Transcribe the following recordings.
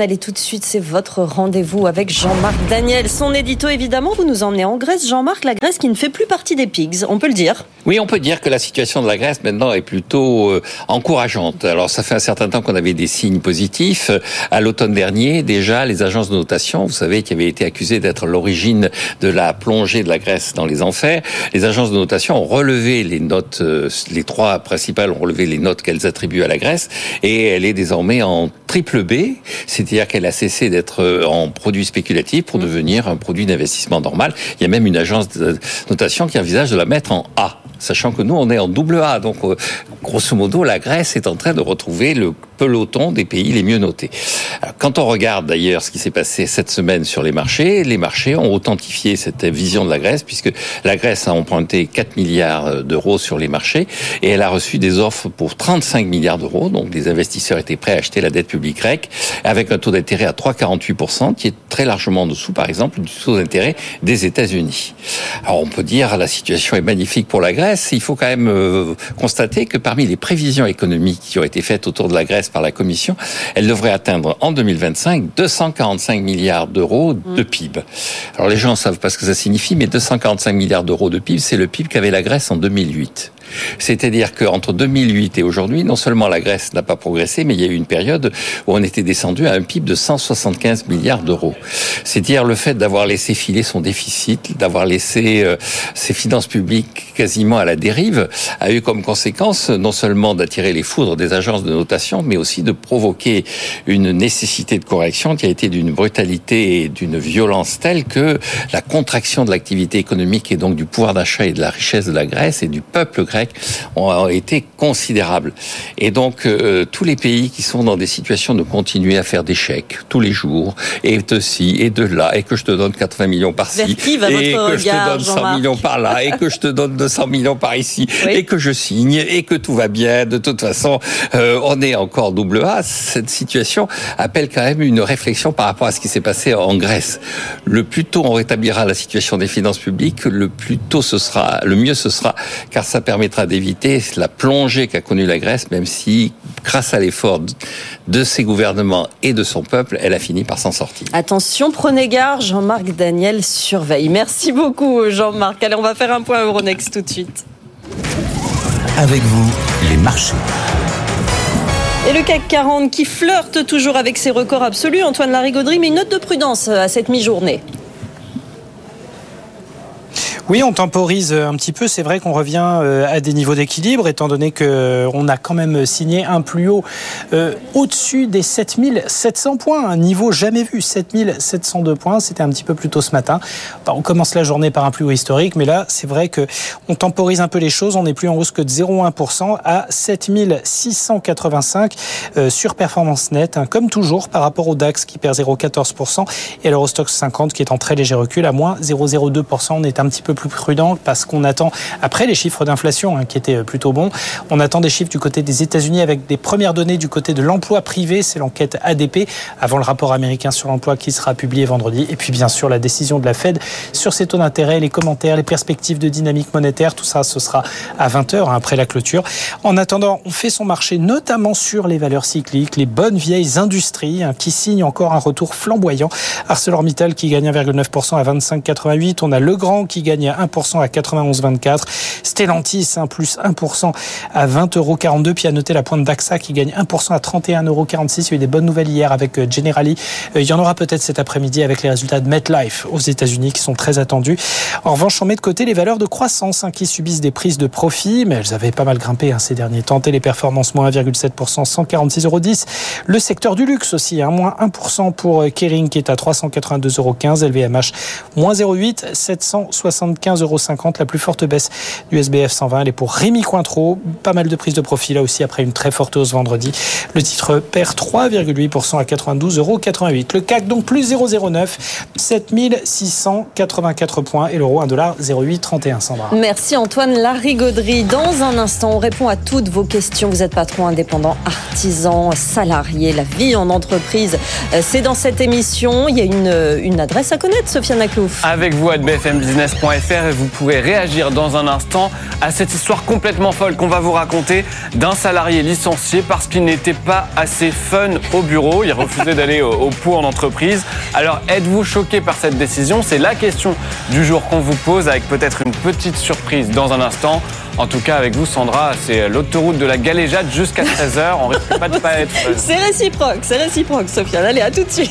Allez tout de suite, c'est votre rendez-vous avec Jean-Marc Daniel. Son édito, évidemment, vous nous emmenez en Grèce. Jean-Marc, la Grèce qui ne fait plus partie des pigs, on peut le dire. Oui, on peut dire que la situation de la Grèce maintenant est plutôt euh, encourageante. Alors, ça fait un certain temps qu'on avait des signes positifs. À l'automne dernier, déjà, les agences de notation, vous savez, qui avaient été accusées d'être l'origine de la plongée de la Grèce dans les enfers, les agences de notation ont relevé les notes, euh, les trois principales ont relevé les notes qu'elles attribuent à la Grèce, et elle est désormais en triple B. C'est-à-dire qu'elle a cessé d'être euh, en produit spéculatif pour mm. devenir un produit d'investissement normal. Il y a même une agence de notation qui envisage de la mettre en A sachant que nous, on est en double A. Donc, euh, grosso modo, la Grèce est en train de retrouver le peloton des pays les mieux notés. quand on regarde d'ailleurs ce qui s'est passé cette semaine sur les marchés, les marchés ont authentifié cette vision de la Grèce, puisque la Grèce a emprunté 4 milliards d'euros sur les marchés, et elle a reçu des offres pour 35 milliards d'euros. Donc, des investisseurs étaient prêts à acheter la dette publique grecque, avec un taux d'intérêt à 3,48%, qui est très largement en dessous, par exemple, du taux d'intérêt des États-Unis. Alors, on peut dire la situation est magnifique pour la Grèce, il faut quand même euh, constater que parmi les prévisions économiques qui ont été faites autour de la Grèce par la Commission, elle devrait atteindre en 2025 245 milliards d'euros de mm. PIB. Alors les gens savent pas ce que ça signifie, mais 245 milliards d'euros de PIB, c'est le PIB qu'avait la Grèce en 2008. C'est-à-dire qu'entre 2008 et aujourd'hui, non seulement la Grèce n'a pas progressé, mais il y a eu une période où on était descendu à un PIB de 175 milliards d'euros. C'est-à-dire le fait d'avoir laissé filer son déficit, d'avoir laissé euh, ses finances publiques quasiment à la dérive, a eu comme conséquence non seulement d'attirer les foudres des agences de notation, mais aussi de provoquer une nécessité de correction qui a été d'une brutalité et d'une violence telle que la contraction de l'activité économique et donc du pouvoir d'achat et de la richesse de la Grèce et du peuple grec ont été considérables. Et donc, euh, tous les pays qui sont dans des situations de continuer à faire des chèques tous les jours, et de ci et de là, et que je te donne 80 millions par-ci, et que je te donne 100 millions par là, et que je te donne 200 millions par ici, et que je signe, et que tout va bien, de toute façon, euh, on est encore double A. Cette situation appelle quand même une réflexion par rapport à ce qui s'est passé en Grèce. Le plus tôt on rétablira la situation des finances publiques, le plus tôt ce sera, le mieux ce sera, car ça permet d'éviter la plongée qu'a connue la Grèce, même si, grâce à l'effort de ses gouvernements et de son peuple, elle a fini par s'en sortir. Attention, prenez garde, Jean-Marc Daniel surveille. Merci beaucoup, Jean-Marc. Allez, on va faire un point Euronext tout de suite. Avec vous, les marchés. Et le CAC 40 qui flirte toujours avec ses records absolus, Antoine Larigauderie, mais une note de prudence à cette mi-journée. Oui, on temporise un petit peu. C'est vrai qu'on revient euh, à des niveaux d'équilibre, étant donné qu'on euh, a quand même signé un plus haut euh, au-dessus des 7700 points, un niveau jamais vu, 7702 points. C'était un petit peu plus tôt ce matin. on commence la journée par un plus haut historique, mais là, c'est vrai que on temporise un peu les choses. On n'est plus en hausse que de 0,1% à 7685 sur performance nette, hein, comme toujours par rapport au DAX qui perd 0,14% et à l'Eurostox 50 qui est en très léger recul à moins 0,02%. On est un petit peu plus prudent parce qu'on attend, après les chiffres d'inflation hein, qui étaient euh, plutôt bons, on attend des chiffres du côté des États-Unis avec des premières données du côté de l'emploi privé. C'est l'enquête ADP avant le rapport américain sur l'emploi qui sera publié vendredi. Et puis bien sûr la décision de la Fed sur ses taux d'intérêt, les commentaires, les perspectives de dynamique monétaire. Tout ça, ce sera à 20h hein, après la clôture. En attendant, on fait son marché notamment sur les valeurs cycliques, les bonnes vieilles industries hein, qui signent encore un retour flamboyant. ArcelorMittal qui gagne 1,9% à 25,88. On a Legrand qui gagne à 1% à 91,24. Stellantis, un plus 1% à 20,42 euros. Puis à noter la pointe d'AXA qui gagne 1% à 31,46 euros. Il y a eu des bonnes nouvelles hier avec euh, Generali. Euh, il y en aura peut-être cet après-midi avec les résultats de MetLife aux États-Unis qui sont très attendus. En revanche, on met de côté les valeurs de croissance hein, qui subissent des prises de profit, mais elles avaient pas mal grimpé hein, ces derniers temps. les performances moins 1,7%, 146,10 euros. Le secteur du luxe aussi, hein, moins 1% pour euh, Kering qui est à 382,15 euros. LVMH, moins 0,8, 770 75,50 euros. La plus forte baisse du SBF 120, elle est pour Rémi Cointreau. Pas mal de prises de profit là aussi après une très forte hausse vendredi. Le titre perd 3,8% à 92,88 euros. Le CAC donc plus 0,09, 7684 points et l'euro 1,0831 Sandra. Merci Antoine Larigauderie. Dans un instant, on répond à toutes vos questions. Vous êtes patron indépendant, artisan, salarié, la vie en entreprise. Euh, c'est dans cette émission. Il y a une, une adresse à connaître, Sofiane Aklouf. Avec vous à bfmbusiness.fr et vous pourrez réagir dans un instant à cette histoire complètement folle qu'on va vous raconter d'un salarié licencié parce qu'il n'était pas assez fun au bureau. Il refusait d'aller au, au pot en entreprise. Alors êtes-vous choqué par cette décision? C'est la question du jour qu'on vous pose avec peut-être une petite surprise dans un instant. En tout cas, avec vous, Sandra, c'est l'autoroute de la galéjade jusqu'à 13h. On risque pas de pas être. C'est réciproque, c'est réciproque, Sofiane. Allez, à tout de suite.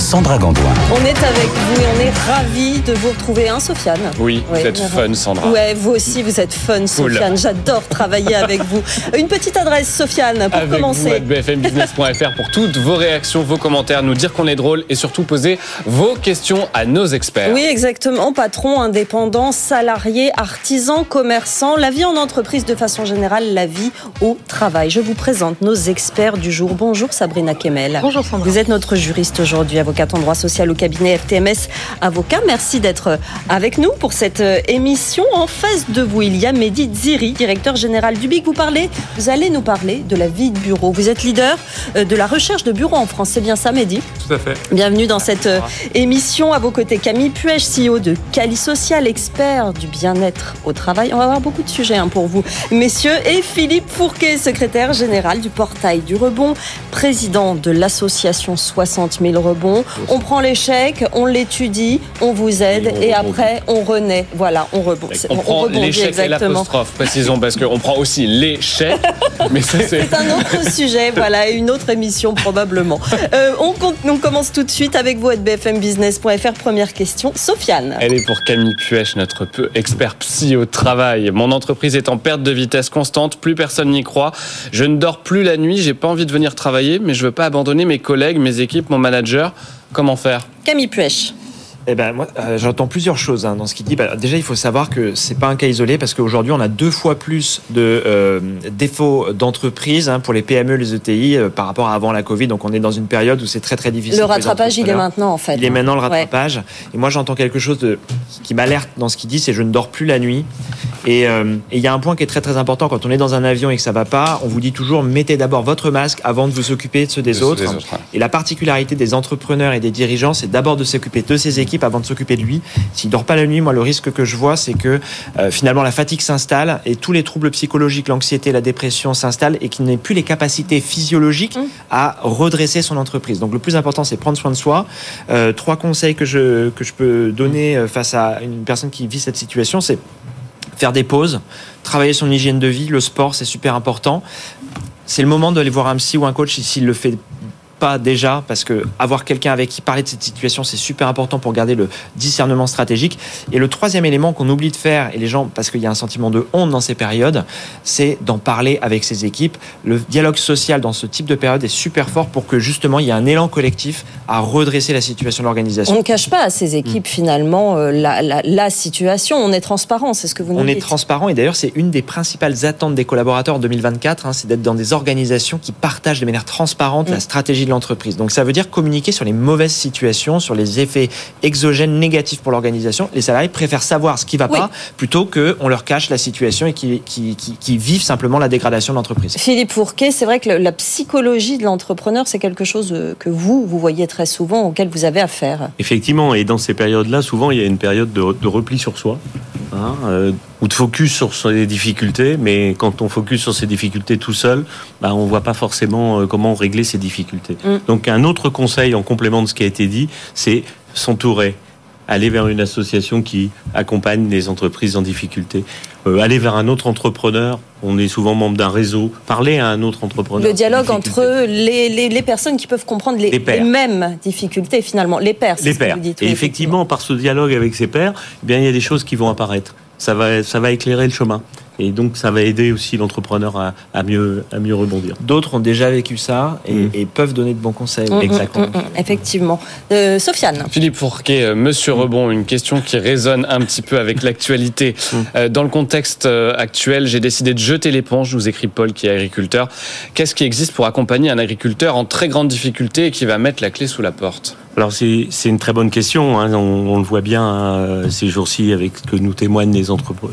Sandra Gandoin. On est avec vous et on est ravis de vous retrouver, hein, Sofiane? Oui, vous Ouais, êtes fun, Sandra. Ouais, vous aussi, vous êtes fun, Sofiane. J'adore travailler avec vous. Une petite adresse, Sofiane, pour Avec commencer. vous à bfmbusiness.fr pour toutes vos réactions, vos commentaires, nous dire qu'on est drôle et surtout poser vos questions à nos experts. Oui, exactement. Patron, indépendant, salarié, artisan, commerçant, la vie en entreprise de façon générale, la vie au travail. Je vous présente nos experts du jour. Bonjour Sabrina Kemel. Bonjour Sandra. Vous êtes notre juriste aujourd'hui, avocate en droit social au cabinet FTMS Avocat. Merci d'être avec nous pour cette euh, émission. En face de vous, il y a Mehdi Ziri, directeur général du BIC. Vous parlez, vous allez nous parler de la vie de bureau. Vous êtes leader euh, de la recherche de bureaux en France. C'est bien ça, Mehdi? Tout à fait. Bienvenue dans cette euh, émission. À vos côtés, Camille Puech, CEO de Cali Social, expert du bien-être au travail. On va avoir beaucoup de sujets hein, pour vous, messieurs. Et Philippe Fourquet, secrétaire général du portail du rebond, président de l'association 60 000 rebonds. On prend l'échec, on l'étudie, on vous aide Et on et, rebondit. après on renaît. Voilà, on rebondit. On prend l'échec et l'apostrophe, précisons, parce qu'on prend aussi l'échec, mais c'est... Un autre sujet, voilà, et une autre émission probablement. Euh, on, compte- on commence tout de suite avec vous bfmbusiness.fr. Première question, Sofiane. Elle est pour Camille Puech, notre peu expert psy au travail. Mon entreprise est en perte de vitesse constante, plus personne n'y croit. Je ne dors plus la nuit, j'ai pas envie de venir travailler, mais je veux pas abandonner mes collègues, mes équipes, mon manager. Comment faire? Camille Puech. Eh ben moi, euh, j'entends plusieurs choses hein, dans ce qu'il dit. Bah, déjà, il faut savoir que c'est pas un cas isolé parce qu'aujourd'hui, on a deux fois plus de euh, défauts d'entreprise hein, pour les PME, les ETI euh, par rapport à avant la Covid. Donc, on est dans une période où c'est très très difficile. Le rattrapage, il est maintenant en fait. Il est maintenant le Ouais. rattrapage. Et moi, j'entends quelque chose de, qui m'alerte dans ce qu'il dit, c'est je ne dors plus la nuit. Et euh, il y a un point qui est très très important quand on est dans un avion et que ça va pas. On vous dit toujours mettez d'abord votre masque avant de vous occuper de ceux des De ceux autres. des autres. Et la particularité des entrepreneurs et des dirigeants, c'est d'abord de s'occuper de ses équipes avant de s'occuper de lui. S'il dort pas la nuit, moi, le risque que je vois, c'est que euh, finalement la fatigue s'installe et tous les troubles psychologiques, l'anxiété, la dépression s'installent et qu'il n'ait plus les capacités physiologiques à redresser son entreprise. Donc le plus important, c'est prendre soin de soi. Euh, trois conseils que je que je peux donner euh, face à une personne qui vit cette situation, c'est faire des pauses, travailler son hygiène de vie, le sport, c'est super important. C'est le moment d'aller voir un psy ou un coach s'il le fait pas déjà, parce que avoir quelqu'un avec qui parler de cette situation, c'est super important pour garder le discernement stratégique. Et le troisième élément qu'on oublie de faire, et les gens, parce qu'il y a un sentiment de honte dans ces périodes, c'est d'en parler avec ses équipes. Le dialogue social dans ce type de période est super fort pour que justement il y ait un élan collectif à redresser la situation de On l'organisation. ne cache pas à ces équipes finalement euh, la, la- la situation. On est transparent, c'est ce que vous nous On est dites. transparent et d'ailleurs c'est une des principales attentes des collaborateurs en 2024, hein, c'est d'être dans des organisations qui partagent de manière transparente Mm. la stratégie de l'entreprise. Donc ça veut dire communiquer sur les mauvaises situations, sur les effets exogènes négatifs pour l'organisation. Les salariés préfèrent savoir ce qui va Oui. pas plutôt que on leur cache la situation et qui, qui, qui, qui vivent simplement la dégradation de l'entreprise. Philippe Fourquet, c'est vrai que la psychologie de l'entrepreneur, c'est quelque chose euh, que vous, vous voyez très souvent, auquel vous avez affaire. Effectivement, et dans ces périodes-là, souvent, il y a une période de, de repli sur soi, hein, euh, ou de focus sur ses difficultés, mais quand on focus sur ses difficultés tout seul, bah, on voit pas forcément euh, comment régler ces difficultés. Mm. Donc un autre conseil en complément de ce qui a été dit, c'est s'entourer. Aller vers une association qui accompagne les entreprises en difficulté. Euh, aller vers un autre entrepreneur. On est souvent membre d'un réseau. Parler à un autre entrepreneur. Le dialogue en entre les, les- les personnes qui peuvent comprendre les, mêmes difficultés finalement, les pairs. c'est les ce que pairs. vous dites, et effectivement, par ce dialogue avec ses pairs, eh bien, il y a des choses qui vont apparaître. Ça va, ça va éclairer le chemin. Et donc, ça va aider aussi l'entrepreneur à, à mieux, à mieux rebondir. D'autres ont déjà vécu ça et, Mm. et peuvent donner de bons conseils. Mm, Exactement. mm, mm, effectivement. Euh, Sofiane. Philippe Fourquet, euh, Monsieur Rebond, une question qui résonne un petit peu avec l'actualité. Euh, Dans le contexte actuel, j'ai décidé de jeter l'éponge, nous écrit Paul qui est agriculteur. Qu'est-ce qui existe pour accompagner un agriculteur en très grande difficulté et qui va mettre la clé sous la porte? Alors c'est c'est une très bonne question. hein. On, on le voit bien hein, ces jours-ci avec ce que nous témoignent les,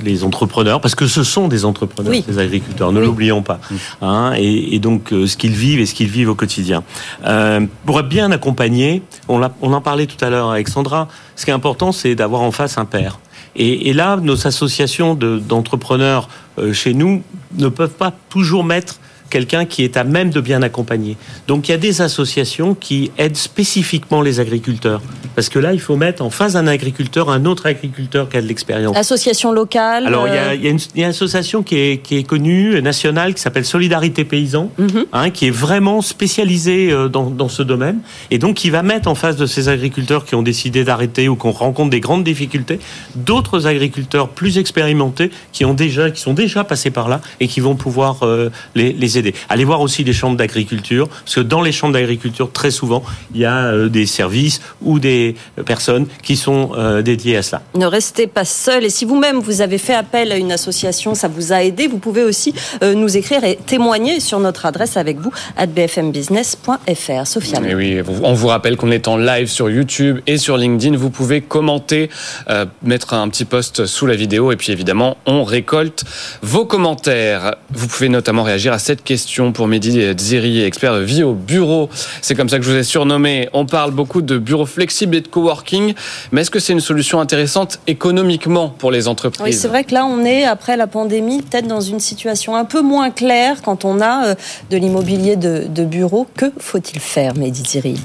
les entrepreneurs, parce que ce sont des entrepreneurs, Oui. ces agriculteurs. Ne Oui. l'oublions pas. Hein, et, et donc euh, ce qu'ils vivent et ce qu'ils vivent au quotidien. Euh, pour être bien accompagné, on, en parlait tout à l'heure avec Sandra. Ce qui est important, c'est d'avoir en face un père. Et, et là, nos associations de- d'entrepreneurs euh, chez nous ne peuvent pas toujours mettre quelqu'un qui est à même de bien accompagner. Donc il y a des associations qui aident spécifiquement les agriculteurs. Parce que là, il faut mettre en face d'un agriculteur un autre agriculteur qui a de l'expérience. Association locale. Alors, il y, a, euh, il y a une, il y a une association qui est, qui est connue, nationale, qui s'appelle Solidarité Paysan, Mhm. hein, qui est vraiment spécialisée euh, dans, dans ce domaine, et donc qui va mettre en face de ces agriculteurs qui ont décidé d'arrêter ou qu'on rencontre des grandes difficultés, d'autres agriculteurs plus expérimentés qui, ont déjà, qui sont déjà passés par là et qui vont pouvoir euh, les, les aider. Allez voir aussi les chambres d'agriculture, parce que dans les chambres d'agriculture, très souvent, il y a euh, des services ou des personnes qui sont euh, dédiées à cela. Ne restez pas seul. Et si vous-même vous avez fait appel à une association, ça vous a aidé, vous pouvez aussi euh, nous écrire et témoigner sur notre adresse avec vous à bfmbusiness.fr. Sofiane. Et oui, on vous rappelle qu'on est en live sur YouTube et sur LinkedIn. Vous pouvez commenter, euh, mettre un petit post sous la vidéo et puis évidemment, on récolte vos commentaires. Vous pouvez notamment réagir à cette question pour Mehdi Ziri, expert de vie au bureau. C'est comme ça que je vous ai surnommé. On parle beaucoup de bureaux flexibles et de coworking, mais est-ce que c'est une solution intéressante économiquement pour les entreprises? Oui, c'est vrai que là, on est, après la pandémie, peut-être dans une situation un peu moins claire quand on a euh, de l'immobilier de, de bureau. Que faut-il faire, Mehdi Ziri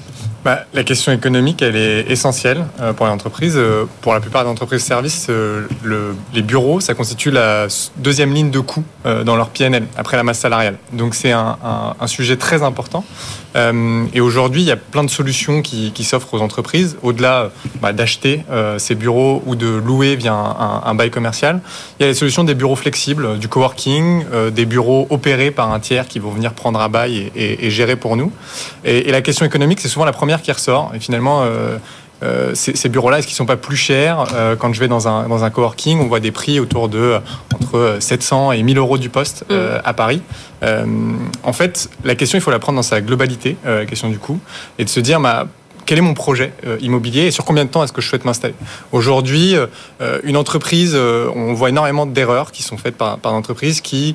Bah, la question économique, elle est essentielle euh, pour les entreprises. Euh, Pour la plupart des entreprises services, le- les bureaux, ça constitue la deuxième ligne de coût dans leur PNL, après la masse salariale. Donc c'est un, un- sujet très important. Euh, et aujourd'hui, il y a plein de solutions qui, s'offrent aux entreprises, au-delà bah, d'acheter euh, ces bureaux ou de louer via un, bail commercial. Il y a les solutions des bureaux flexibles, du coworking, euh, des bureaux opérés par un tiers qui vont venir prendre un bail et, gérer pour nous. Et, et la question économique, c'est souvent la première qui ressort. Et finalement, ces, ces bureaux-là, est-ce qu'ils sont pas plus chers Euh, Quand je vais dans un, dans un coworking, on voit des prix autour de euh, entre 700 et 1000 euros du poste euh, à Paris. Euh, en fait, la question, il faut la prendre dans sa globalité, euh, la question du coût, et de se dire, bah, quel est mon projet euh, immobilier et sur combien de temps est-ce que je souhaite m'installer? Aujourd'hui, euh, une entreprise, euh, on voit énormément d'erreurs qui sont faites par, par l'entreprise qui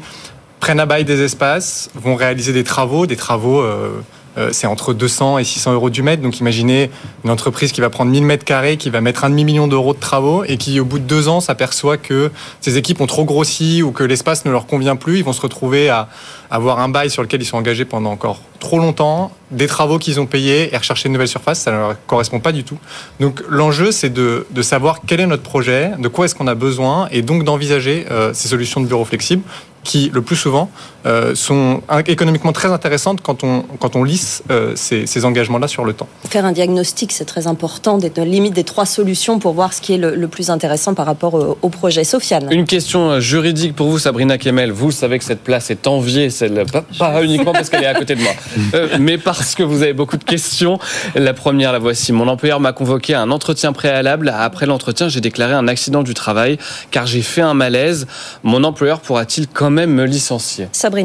prennent à bail des espaces, vont réaliser des travaux, des travaux, euh, euh, c'est entre 200 et 600 euros du mètre. Donc imaginez une entreprise qui va prendre 1000 mètres carrés, qui va mettre un demi-million d'euros de travaux et qui au bout de deux ans s'aperçoit que ses équipes ont trop grossi ou que l'espace ne leur convient plus. Ils vont se retrouver à avoir un bail sur lequel ils sont engagés pendant encore trop longtemps, des travaux qu'ils ont payés et rechercher une nouvelle surface, ça ne leur correspond pas du tout. Donc l'enjeu, c'est de, savoir quel est notre projet, de quoi est-ce qu'on a besoin et donc d'envisager euh, ces solutions de bureaux flexibles qui, le plus souvent, euh, sont économiquement très intéressantes quand on, quand on lisse euh, ces, ces engagements-là sur le temps. Faire un diagnostic, c'est très important, d'être limite des trois solutions pour voir ce qui est le, le plus intéressant par rapport au, au projet. Sofiane. Une question euh, juridique pour vous, Sabrina Kemel. Vous savez que cette place est enviée, celle, pas, pas uniquement parce qu'elle est à côté de moi, euh, mais parce que vous avez beaucoup de questions. La première, la voici. Mon employeur m'a convoqué à un entretien préalable. Après l'entretien, j'ai déclaré un accident du travail car j'ai fait un malaise. Mon employeur pourra-t-il quand même me licencier? Sabrina.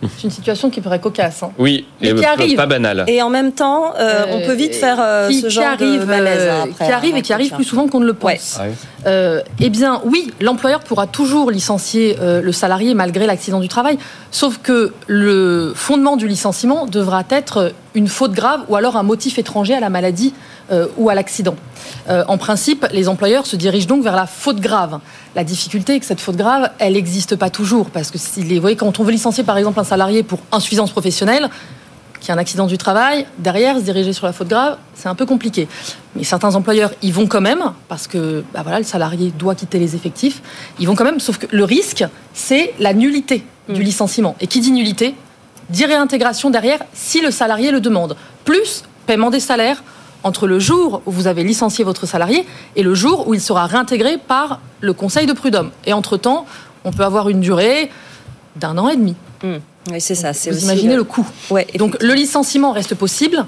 C'est une situation qui paraît cocasse. hein. Oui, Mais et qui pas- arrive. pas banal. Et en même temps, euh, on peut vite faire euh, qui, ce qui arrive, de malaise. euh, après qui arrive et qui arrive plus souvent qu'on ne le pense. Ouais. Euh, eh bien, oui, l'employeur pourra toujours licencier euh, le salarié malgré l'accident du travail, sauf que le fondement du licenciement devra être une faute grave ou alors un motif étranger à la maladie euh, ou à l'accident. Euh, en principe, les employeurs se dirigent donc vers la faute grave. La difficulté est que cette faute grave, elle n'existe pas toujours, parce que si les, vous voyez, quand on veut licencier par exemple un salarié pour insuffisance professionnelle, qui a un accident du travail, derrière, se diriger sur la faute grave, c'est un peu compliqué. Mais certains employeurs y vont quand même, parce que bah voilà, le salarié doit quitter les effectifs. Ils vont quand même, sauf que le risque, c'est la nullité du licenciement. Et qui dit nullité dit réintégration derrière si le salarié le demande. Plus paiement des salaires entre le jour où vous avez licencié votre salarié et le jour où il sera réintégré par le conseil de prud'homme. Et entre-temps, on peut avoir une durée d'un an et demi. Mmh. Oui, c'est ça. Vous imaginez le, coût. Ouais, Donc le licenciement reste possible,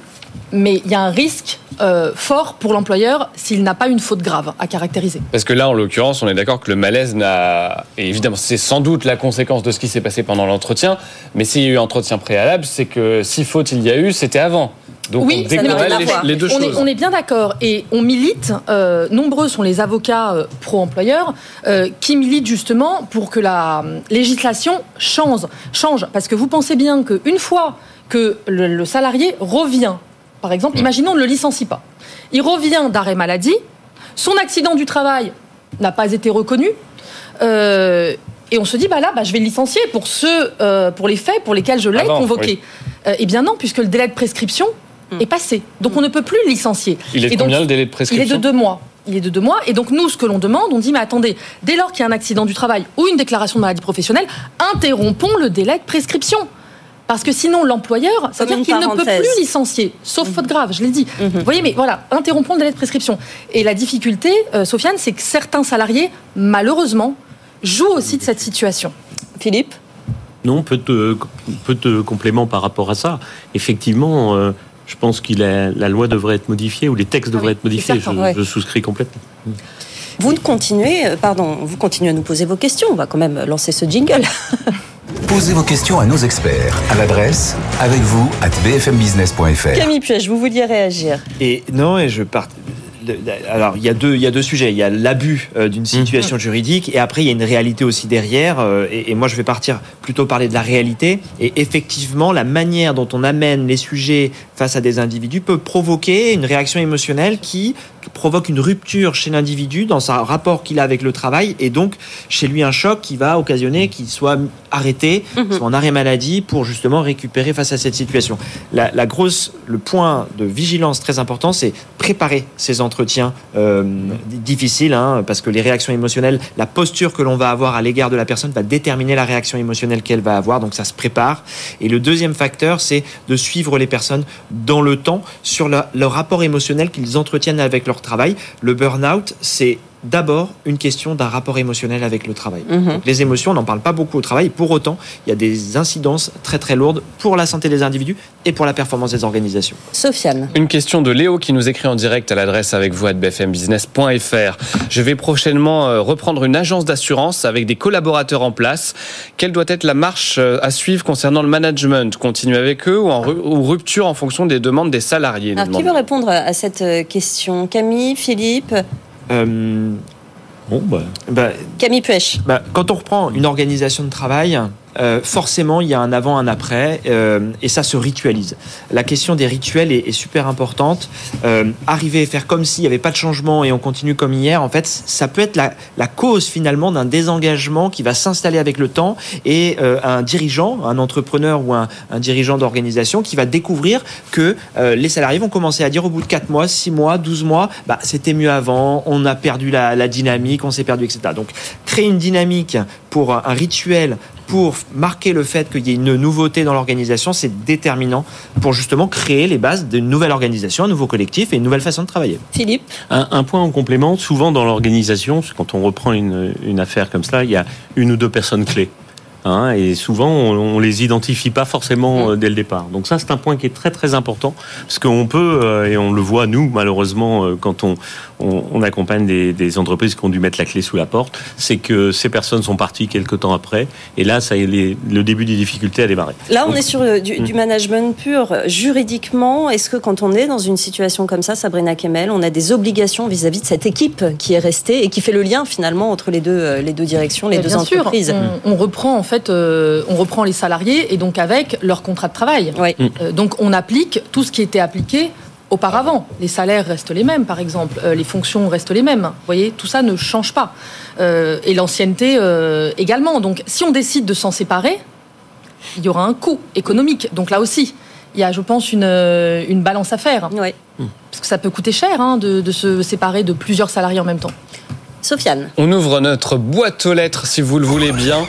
mais il y a un risque euh, fort pour l'employeur s'il n'a pas une faute grave à caractériser. Parce que là, en l'occurrence, on est d'accord que le malaise n'a. Et évidemment, c'est sans doute la conséquence de ce qui s'est passé pendant l'entretien, mais s'il y a eu entretien préalable, c'est que si faute il y a eu, c'était avant. Donc oui, on décorrèle les, les, deux on choses. Est, on est bien d'accord et on milite. Euh, nombreux sont les avocats euh, pro-employeurs euh, qui militent justement pour que la législation change, change. Parce que vous pensez bien qu'une fois que le, le, salarié revient, par exemple, mmh. imaginons on ne le licencie pas, il revient d'arrêt maladie, son accident du travail n'a pas été reconnu. Et on se dit, bah là, bah, je vais le licencier pour ceux, euh, pour les faits pour lesquels je l'ai convoqué. Oui. eh bien non, puisque le délai de prescription est passé. Donc on ne peut plus le licencier. Il est de donc, combien le délai de prescription Il est de deux mois. Il est de deux mois. Et donc nous, ce que l'on demande, on dit, mais attendez, dès lors qu'il y a un accident du travail ou une déclaration de maladie professionnelle, interrompons le délai de prescription. Parce que sinon, l'employeur, ça veut dire qu'il ne peut plus licencier, sauf mmh. faute grave, je l'ai dit. Mmh. Vous voyez, mais voilà, interrompons le délai de prescription. Et la difficulté, euh, Sofiane, c'est que certains salariés, malheureusement, jouent aussi de cette situation. Philippe? Non, peu de, peu de compléments par rapport à ça. Effectivement, euh, je pense que la loi devrait être modifiée ou les textes devraient oui, être modifiés. Certain, je, ouais. je, souscris complètement. Vous continuez, pardon, vous continuez à nous poser vos questions. On va quand même lancer ce jingle. Posez vos questions à nos experts à l'adresse avec vous at bfmbusiness.fr. Camille Puech, vous vouliez réagir Et non, et je part alors il y a deux il y a deux sujets il y a l'abus euh, d'une situation mmh. juridique et après il y a une réalité aussi derrière euh, et, et, moi je vais partir plutôt parler de la réalité et effectivement la manière dont on amène les sujets face à des individus peut provoquer une réaction émotionnelle qui provoque une rupture chez l'individu dans son rapport qu'il a avec le travail et donc chez lui un choc qui va occasionner qu'il soit arrêté, mmh. soit en arrêt maladie pour justement récupérer face à cette situation. La, la grosse, le point de vigilance très important, c'est préparer ces entretiens euh, difficiles, hein, parce que les réactions émotionnelles, la posture que l'on va avoir à l'égard de la personne va déterminer la réaction émotionnelle qu'elle va avoir, donc ça se prépare. Et le deuxième facteur, c'est de suivre les personnes dans le temps sur le, leur rapport émotionnel qu'ils entretiennent avec leur travail. Le burn-out, c'est d'abord une question d'un rapport émotionnel avec le travail. Mmh. Donc, les émotions, on n'en parle pas beaucoup au travail. Pour autant, il y a des incidences très très lourdes pour la santé des individus et pour la performance des organisations. Sofiane. Une question de Léo qui nous écrit en direct à l'adresse avec vous à bfmbusiness.fr. Je vais prochainement euh, reprendre une agence d'assurance avec des collaborateurs en place. Quelle doit être la marche euh, à suivre concernant le management? Continuer avec eux ou, en, ou rupture en fonction des demandes des salariés Alors, qui veut répondre à cette euh, question? Camille, Philippe euh, bon, bah. Bah, Camille Puech. Bah, quand on reprend une organisation de travail, euh, forcément, il y a un avant, un après, euh, et ça se ritualise. La question des rituels est, super importante. Euh, arriver et faire comme s'il n'y avait pas de changement et on continue comme hier, en fait, ça peut être la, cause finalement d'un désengagement qui va s'installer avec le temps et un dirigeant, un entrepreneur ou un, dirigeant d'organisation qui va découvrir que les salariés vont commencer à dire au bout de 4 mois, 6 mois, 12 mois, bah, c'était mieux avant, on a perdu la dynamique, on s'est perdu, etc. Donc, créer une dynamique pour un, rituel pour marquer le fait qu'il y ait une nouveauté dans l'organisation, c'est déterminant pour justement créer les bases d'une nouvelle organisation, un nouveau collectif et une nouvelle façon de travailler. Philippe Un, un point en complément, souvent dans l'organisation, quand on reprend une, une affaire comme cela, il y a une ou deux personnes clés. Hein, et souvent, on, on les identifie pas forcément euh, dès le départ. Donc ça, c'est un point qui est très très important parce qu'on peut euh, et on le voit nous malheureusement euh, quand on, on, on accompagne des, des, entreprises qui ont dû mettre la clé sous la porte, c'est que ces personnes sont parties quelques temps après et là, ça est les, le début des difficultés à démarrer. Là, on Donc, est sur du, du, management pur. Juridiquement, est-ce que quand on est dans une situation comme ça, Sabrina Kemel, on a des obligations vis-à-vis -vis de cette équipe qui est restée et qui fait le lien finalement entre les deux les deux directions, les deux bien entreprises. Sûr, on, on reprend en fait, euh, on reprend les salariés et donc avec leur contrat de travail. Oui. Euh, donc on applique tout ce qui était appliqué auparavant. Les salaires restent les mêmes, par exemple. Euh, les fonctions restent les mêmes. Vous voyez, tout ça ne change pas. Euh, et l'ancienneté euh, également. Donc si on décide de s'en séparer, il y aura un coût économique. Donc là aussi, il y a, je pense, une, une balance à faire. Oui. Parce que ça peut coûter cher hein, de, de se séparer de plusieurs salariés en même temps. Sofiane. On ouvre notre boîte aux lettres si vous le voulez bien.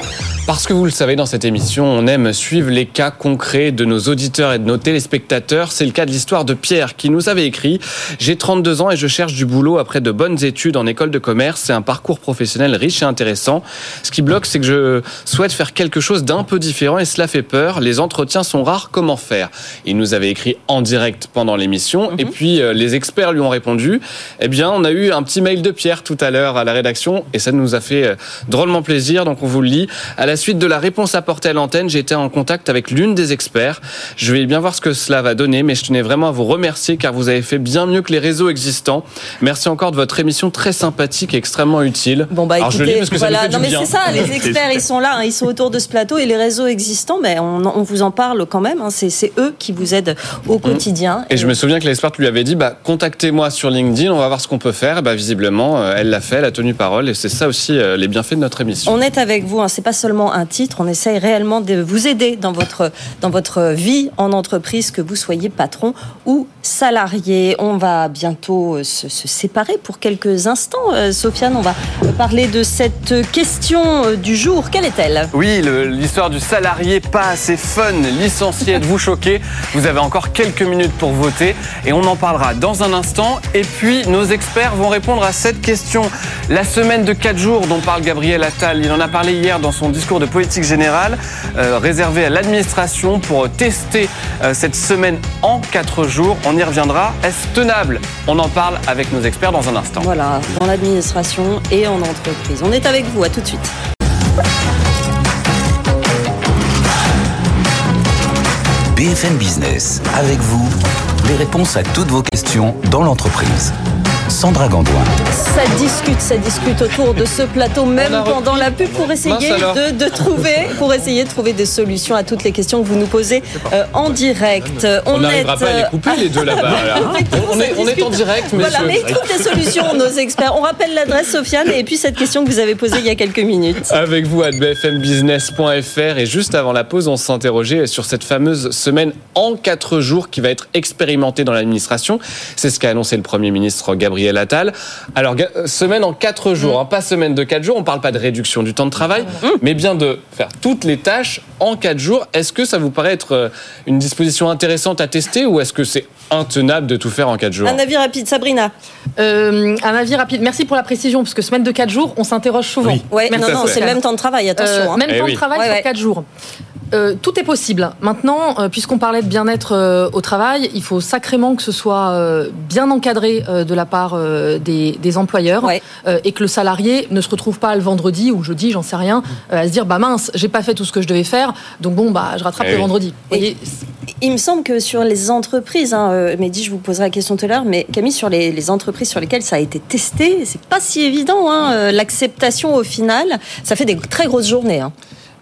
Parce que vous le savez, dans cette émission, on aime suivre les cas concrets de nos auditeurs et de nos téléspectateurs. C'est le cas de l'histoire de Pierre qui nous avait écrit J'ai 32 ans et je cherche du boulot après de bonnes études en école de commerce. C'est un parcours professionnel riche et intéressant. Ce qui bloque, c'est que je souhaite faire quelque chose d'un peu différent et cela fait peur. Les entretiens sont rares. Comment faire? Il nous avait écrit en direct pendant l'émission et puis euh, les experts lui ont répondu. Eh bien, on a eu un petit mail de Pierre tout à l'heure à la rédaction et ça nous a fait euh, drôlement plaisir. Donc on vous le lit. À la suite de la réponse apportée à l'antenne, j'ai été en contact avec l'une des experts. Je vais bien voir ce que cela va donner, mais je tenais vraiment à vous remercier car vous avez fait bien mieux que les réseaux existants. Merci encore de votre émission très sympathique et extrêmement utile. Bon bah Alors, je lis écoutez, parce que ça voilà, fait non du mais c'est ça, les experts ils sont là, hein, ils sont autour de ce plateau et les réseaux existants, mais on, on vous en parle quand même. hein, c'est c'est eux qui vous aident au quotidien. Mmh. Et je me souviens que l'experte lui avait dit bah, contactez-moi sur LinkedIn, on va voir ce qu'on peut faire. Et bah, visiblement, euh, elle l'a fait, elle a tenu parole. Et c'est ça aussi euh, les bienfaits de notre émission. On est avec vous, hein, c'est pas seulement un titre, on essaye réellement de vous aider dans votre, dans votre vie en entreprise, que vous soyez patron ou salarié. On va bientôt euh, se, se séparer pour quelques instants. Euh, Sofiane, on va parler de cette question du jour. Quelle est-elle? Oui, l'histoire du salarié pas assez fun, licencié, êtes-vous choqué? Vous avez encore quelques minutes pour voter et on en parlera dans un instant. Et puis, nos experts vont répondre à cette question. La semaine de 4 jours dont parle Gabriel Attal, il en a parlé hier dans son discours de politique générale, euh, réservé à l'administration pour tester euh, cette semaine en 4 jours. On y reviendra. Est-ce tenable? On en parle avec nos experts dans un instant. Voilà, dans l'administration et en entreprise. On est avec vous, à tout de suite. BFM Business, avec vous, les réponses à toutes vos questions dans l'entreprise. Sandra Gandoin. Ça discute, ça discute autour de ce plateau, même pendant la pub, pour essayer de, de trouver, pour essayer de trouver des solutions à toutes les questions que vous nous posez euh, en direct. On est, n'arrivera pas à les euh, couper les deux là-bas. là. Effectivement, On est, on est en direct, Voilà, messieurs. mais ils trouvent des solutions, nos experts. On rappelle l'adresse, Sofiane, et puis cette question que vous avez posée il y a quelques minutes. Avec vous à bfmbusiness.fr et juste avant la pause, on s'interrogeait sur cette fameuse semaine en quatre jours qui va être expérimentée dans l'administration. C'est ce qu'a annoncé le Premier ministre Gabriel Attal. Alors, semaine en quatre jours, hein, pas semaine de quatre jours, on ne parle pas de réduction du temps de travail, mais bien de faire toutes les tâches en quatre jours. Est-ce que ça vous paraît être euh, une disposition intéressante à tester ou est-ce que c'est intenable de tout faire en quatre jours Un avis rapide, Sabrina. Euh, un avis rapide. Merci pour la précision, parce que semaine de 4 jours, on s'interroge souvent. Ouais, Merci. non, non, c'est le même temps de travail, attention. Euh, hein. même Eh temps oui. de travail Ouais, sur ouais. 4 jours. Euh, tout est possible. Maintenant, euh, puisqu'on parlait de bien-être euh, au travail, il faut sacrément que ce soit euh, bien encadré euh, de la part euh, des, des employeurs Ouais. euh, et que le salarié ne se retrouve pas le vendredi ou le jeudi, j'en sais rien, euh, à se dire bah mince, j'ai pas fait tout ce que je devais faire, donc bon bah je rattrape Eh le oui. vendredi. Et- Il me semble que sur les entreprises, hein, Mehdi, je vous poserai la question tout à l'heure, mais Camille, sur les, les entreprises sur lesquelles ça a été testé, c'est pas si évident. Hein, euh, L'acceptation au final, ça fait des très grosses journées. Hein.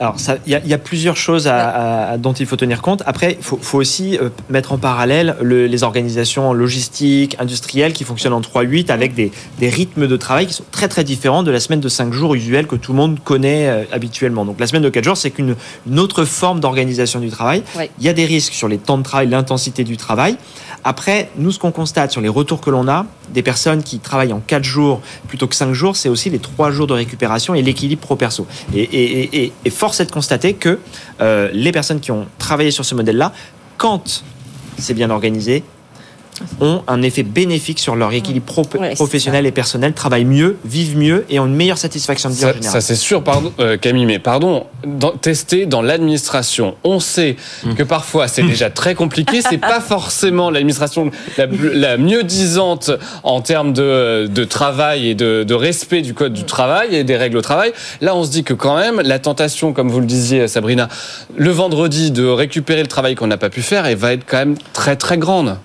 Alors, il y, a- il y a plusieurs choses à- à- dont il faut tenir compte. Après, il faut, faut aussi euh, mettre en parallèle le- les organisations logistiques, industrielles qui fonctionnent en 3-8 avec des, des rythmes de travail qui sont très très différents de la semaine de 5 jours usuelle que tout le monde connaît euh, habituellement. Donc, la semaine de 4 jours, c'est qu'une une autre forme d'organisation du travail. Ouais. Il y a des risques sur les temps de travail, l'intensité du travail. Après, nous, ce qu'on constate sur les retours que l'on a, des personnes qui travaillent en 4 jours plutôt que 5 jours, c'est aussi les 3 jours de récupération et l'équilibre pro-perso. Et, et- force est de constater que euh, les personnes qui ont travaillé sur ce modèle-là, quand c'est bien organisé, ont un effet bénéfique sur leur équilibre pro- Ouais, c'est professionnel et personnel, travaillent mieux, vivent mieux et ont une meilleure satisfaction de vie en Ça, général. ça, c'est sûr, pardon, euh, Camille, mais pardon, dans, tester dans l'administration, on sait que parfois c'est déjà très compliqué, c'est pas forcément l'administration la, la mieux disante en termes de, de travail et de, de respect du code du travail et des règles au travail. Là, on se dit que quand même, la tentation, comme vous le disiez, Sabrina, le vendredi de récupérer le travail qu'on n'a pas pu faire, elle va être quand même très très grande.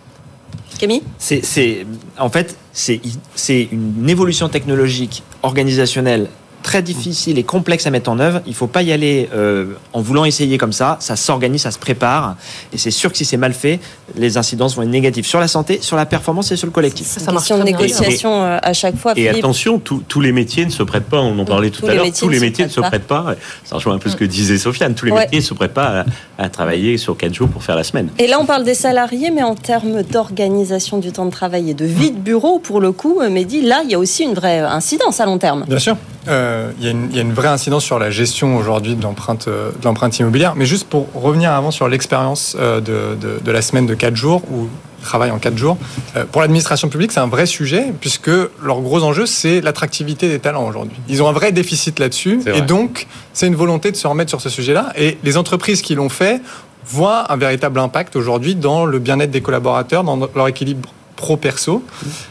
Camille C'est, en fait, c'est, c'est une évolution technologique, organisationnelle très difficile et complexe à mettre en œuvre. Il faut pas y aller euh, en voulant essayer comme ça. Ça s'organise, ça se prépare. Et c'est sûr que si c'est mal fait, les incidences vont être négatives sur la santé, sur la performance et sur le collectif. Ça, marche question de négociation euh, à chaque fois. Et attention, tous les métiers ne se prêtent pas. On en parlait tout à l'heure. Tous les métiers ne se prêtent pas. Ça rejoint un peu ce que disait Sofiane. Tous les métiers ne se prêtent pas à, travailler sur quatre jours pour faire la semaine. Et là, on parle des salariés, mais en termes d'organisation du temps de travail et de vie de bureau, pour le coup, Mehdi, là, il y a aussi une vraie incidence à long terme. Bien sûr. Euh, il, y a une, vraie incidence sur la gestion aujourd'hui de l'empreinte immobilière. Mais juste pour revenir avant sur l'expérience de, de, de, la semaine de 4 jours, où travaillent en quatre jours. Euh, pour l'administration publique, c'est un vrai sujet, puisque leur gros enjeu, c'est l'attractivité des talents aujourd'hui. Ils ont un vrai déficit là-dessus, et donc c'est une volonté de se remettre sur ce sujet-là. Et les entreprises qui l'ont fait voient un véritable impact aujourd'hui dans le bien-être des collaborateurs, dans leur équilibre pro-perso.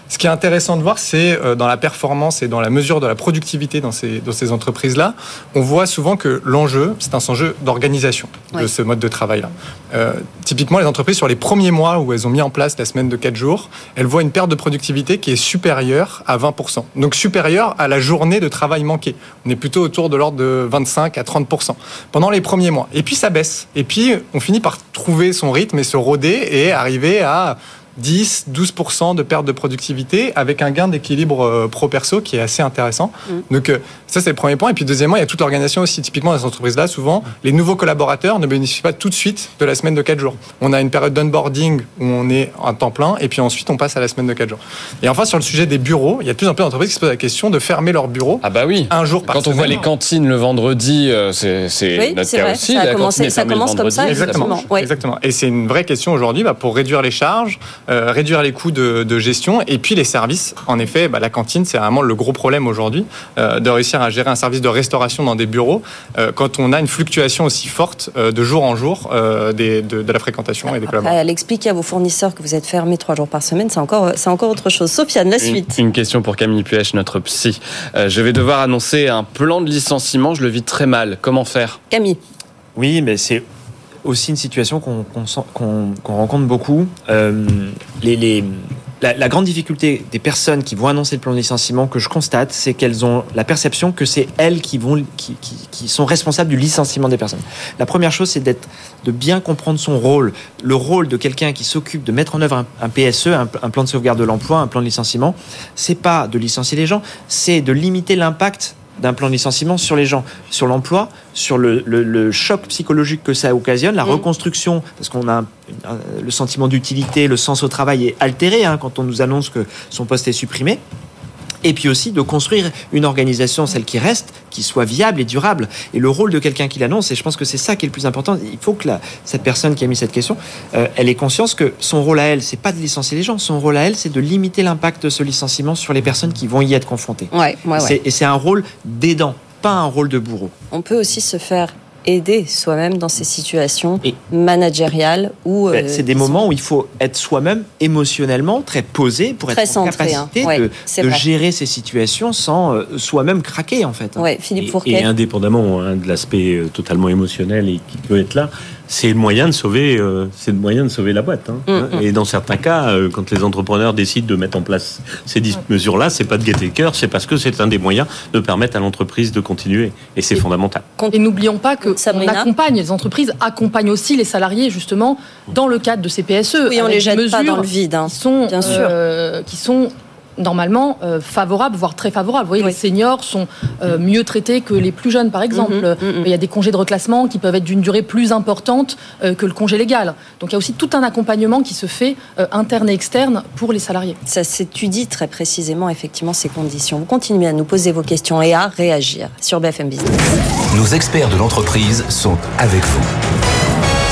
Ce qui est intéressant de voir, c'est euh, dans la performance et dans la mesure de la productivité dans ces, dans ces entreprises-là, on voit souvent que l'enjeu, c'est un enjeu d'organisation de ce mode de travail-là. Euh, typiquement, les entreprises, sur les premiers mois où elles ont mis en place la semaine de 4 jours, elles voient une perte de productivité qui est supérieure à 20%. Donc supérieure à la journée de travail manquée. On est plutôt autour de l'ordre de 25 à 30% pendant les premiers mois. Et puis ça baisse. Et puis on finit par trouver son rythme et se roder et arriver à 10, 12% de perte de productivité avec un gain d'équilibre euh, pro-perso qui est assez intéressant. Mm. Donc euh, ça c'est le premier point. Et puis deuxièmement, il y a toute l'organisation aussi. Typiquement dans ces entreprises-là, souvent, les nouveaux collaborateurs ne bénéficient pas tout de suite de la semaine de 4 jours. On a une période d'onboarding où on est en temps plein et puis ensuite on passe à la semaine de 4 jours. Et enfin sur le sujet des bureaux, il y a de plus en plus d'entreprises qui se posent la question de fermer leurs bureaux ah bah oui. un jour par Quand on voit les cantines le vendredi, euh, c'est oui, notre cas aussi. Ça, a commencé, ça commence comme ça. Exactement. Exactement. Et c'est une vraie question aujourd'hui bah, pour réduire les charges, réduire les coûts de, gestion. Et puis les services. En effet, bah, la cantine, c'est vraiment le gros problème aujourd'hui euh, de réussir à gérer un service de restauration dans des bureaux euh, quand on a une fluctuation aussi forte euh, de jour en jour des, de, la fréquentation et des collaborateurs. Elle explique à vos fournisseurs que vous êtes fermé trois jours par semaine. C'est encore, c'est encore autre chose. Sofiane, la suite. Une, question pour Camille Puech, notre psy. je vais devoir annoncer un plan de licenciement. Je le vis très mal. Comment faire? Camille. Oui, mais c'est aussi une situation qu'on rencontre beaucoup. Euh, les, la, grande difficulté des personnes qui vont annoncer le plan de licenciement que je constate, c'est qu'elles ont la perception que c'est elles qui, vont, qui, sont responsables du licenciement des personnes. La première chose, c'est de bien comprendre son rôle, le rôle de quelqu'un qui s'occupe de mettre en œuvre un, PSE, un, un, plan de sauvegarde de l'emploi, un plan de licenciement. C'est pas de licencier les gens, c'est de limiter l'impact d'un plan de licenciement sur les gens, sur l'emploi, sur le, choc psychologique que ça occasionne, la mm. reconstruction, parce qu'on a le sentiment d'utilité, le sens au travail est altéré hein, quand on nous annonce que son poste est supprimé et puis aussi de construire une organisation, celle qui reste, qui soit viable et durable. Et le rôle de quelqu'un qui l'annonce, et je pense que c'est ça qui est le plus important, il faut que la, cette personne qui a mis cette question, euh, elle ait conscience que son rôle à elle, c'est pas de licencier les gens, son rôle à elle, c'est de limiter l'impact de ce licenciement sur les personnes qui vont y être confrontées. Ouais, ouais, Et c'est un rôle d'aidant, pas un rôle de bourreau. On peut aussi se faire aider soi-même dans ces situations managériales où ben, c'est des moments où il faut être soi-même émotionnellement très posé pour être en capacité hein. de, gérer ces situations sans euh, soi-même craquer en fait. Ouais, Philippe et, et indépendamment hein, de l'aspect euh, totalement émotionnel et qui peut être là, c'est le moyen de sauver, euh, c'est le moyen de sauver la boîte. Hein. Mm. Et dans certains cas, euh, quand les entrepreneurs décident de mettre en place ces mesures-là, c'est pas de gaieté de cœur, c'est parce que c'est un des moyens de permettre à l'entreprise de continuer. Et c'est fondamental. Et n'oublions pas que on accompagne les entreprises, accompagnent aussi les salariés justement dans le cadre de ces PSE. Oui, on les jette pas dans le vide. Hein. Qui sont, Bien sûr. Euh, qui sont normalement euh, favorables, voire très favorables. Vous voyez, les seniors sont euh, mieux traités que les plus jeunes, par exemple. Mhm, mhm. Il y a des congés de reclassement qui peuvent être d'une durée plus importante euh, que le congé légal. Donc il y a aussi tout un accompagnement qui se fait interne et externe pour les salariés. Ça s'étudie très précisément, effectivement, ces conditions. Vous continuez à nous poser vos questions et à réagir sur BFM Business. Nos experts de l'entreprise sont avec vous.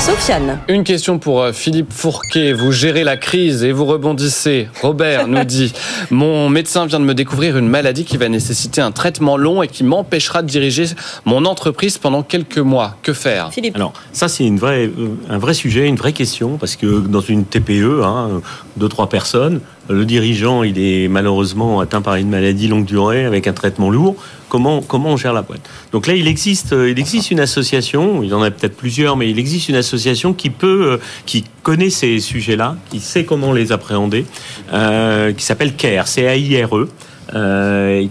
Sofiane. Une question pour euh, Philippe Fourquet. Vous gérez la crise et vous rebondissez. Robert nous dit Mon médecin vient de me découvrir une maladie qui va nécessiter un traitement long et qui m'empêchera de diriger mon entreprise pendant quelques mois. Que faire? Philippe. Alors, ça, c'est une vraie, euh, un vrai sujet, une vraie question, parce que dans une TPE, hein, deux, trois personnes, le dirigeant, il est malheureusement atteint par une maladie longue durée avec un traitement lourd. Comment, comment on gère la boîte? Donc là, il existe, euh, il existe une association, il en a peut-être plusieurs, mais il existe une association qui peut, euh, qui connaît ces sujets-là, qui sait comment les appréhender, euh, qui s'appelle CARE, C-A-I-R-E.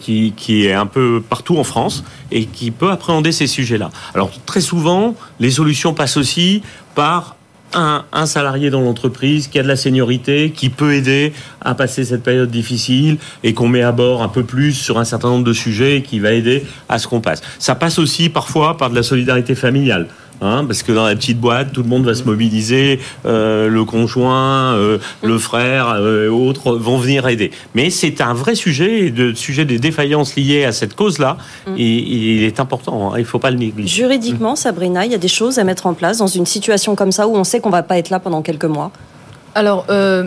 qui, qui, est un peu partout en France et qui peut appréhender ces sujets-là. Alors très souvent, les solutions passent aussi par un, un salarié dans l'entreprise qui a de la seniorité, qui peut aider à passer cette période difficile et qu'on met à bord un peu plus sur un certain nombre de sujets et qui va aider à ce qu'on passe. Ça passe aussi parfois par de la solidarité familiale. Hein, parce que dans la petite boîte, tout le monde va se mobiliser, euh, le conjoint, euh, le frère euh, et autres vont venir aider. Mais c'est un vrai sujet, le sujet des défaillances liées à cette cause-là, Mm. et, et il est important, hein, il ne faut pas le négliger. Juridiquement, Sabrina, il y a des choses à mettre en place dans une situation comme ça où on sait qu'on va pas être là pendant quelques mois? Alors, euh,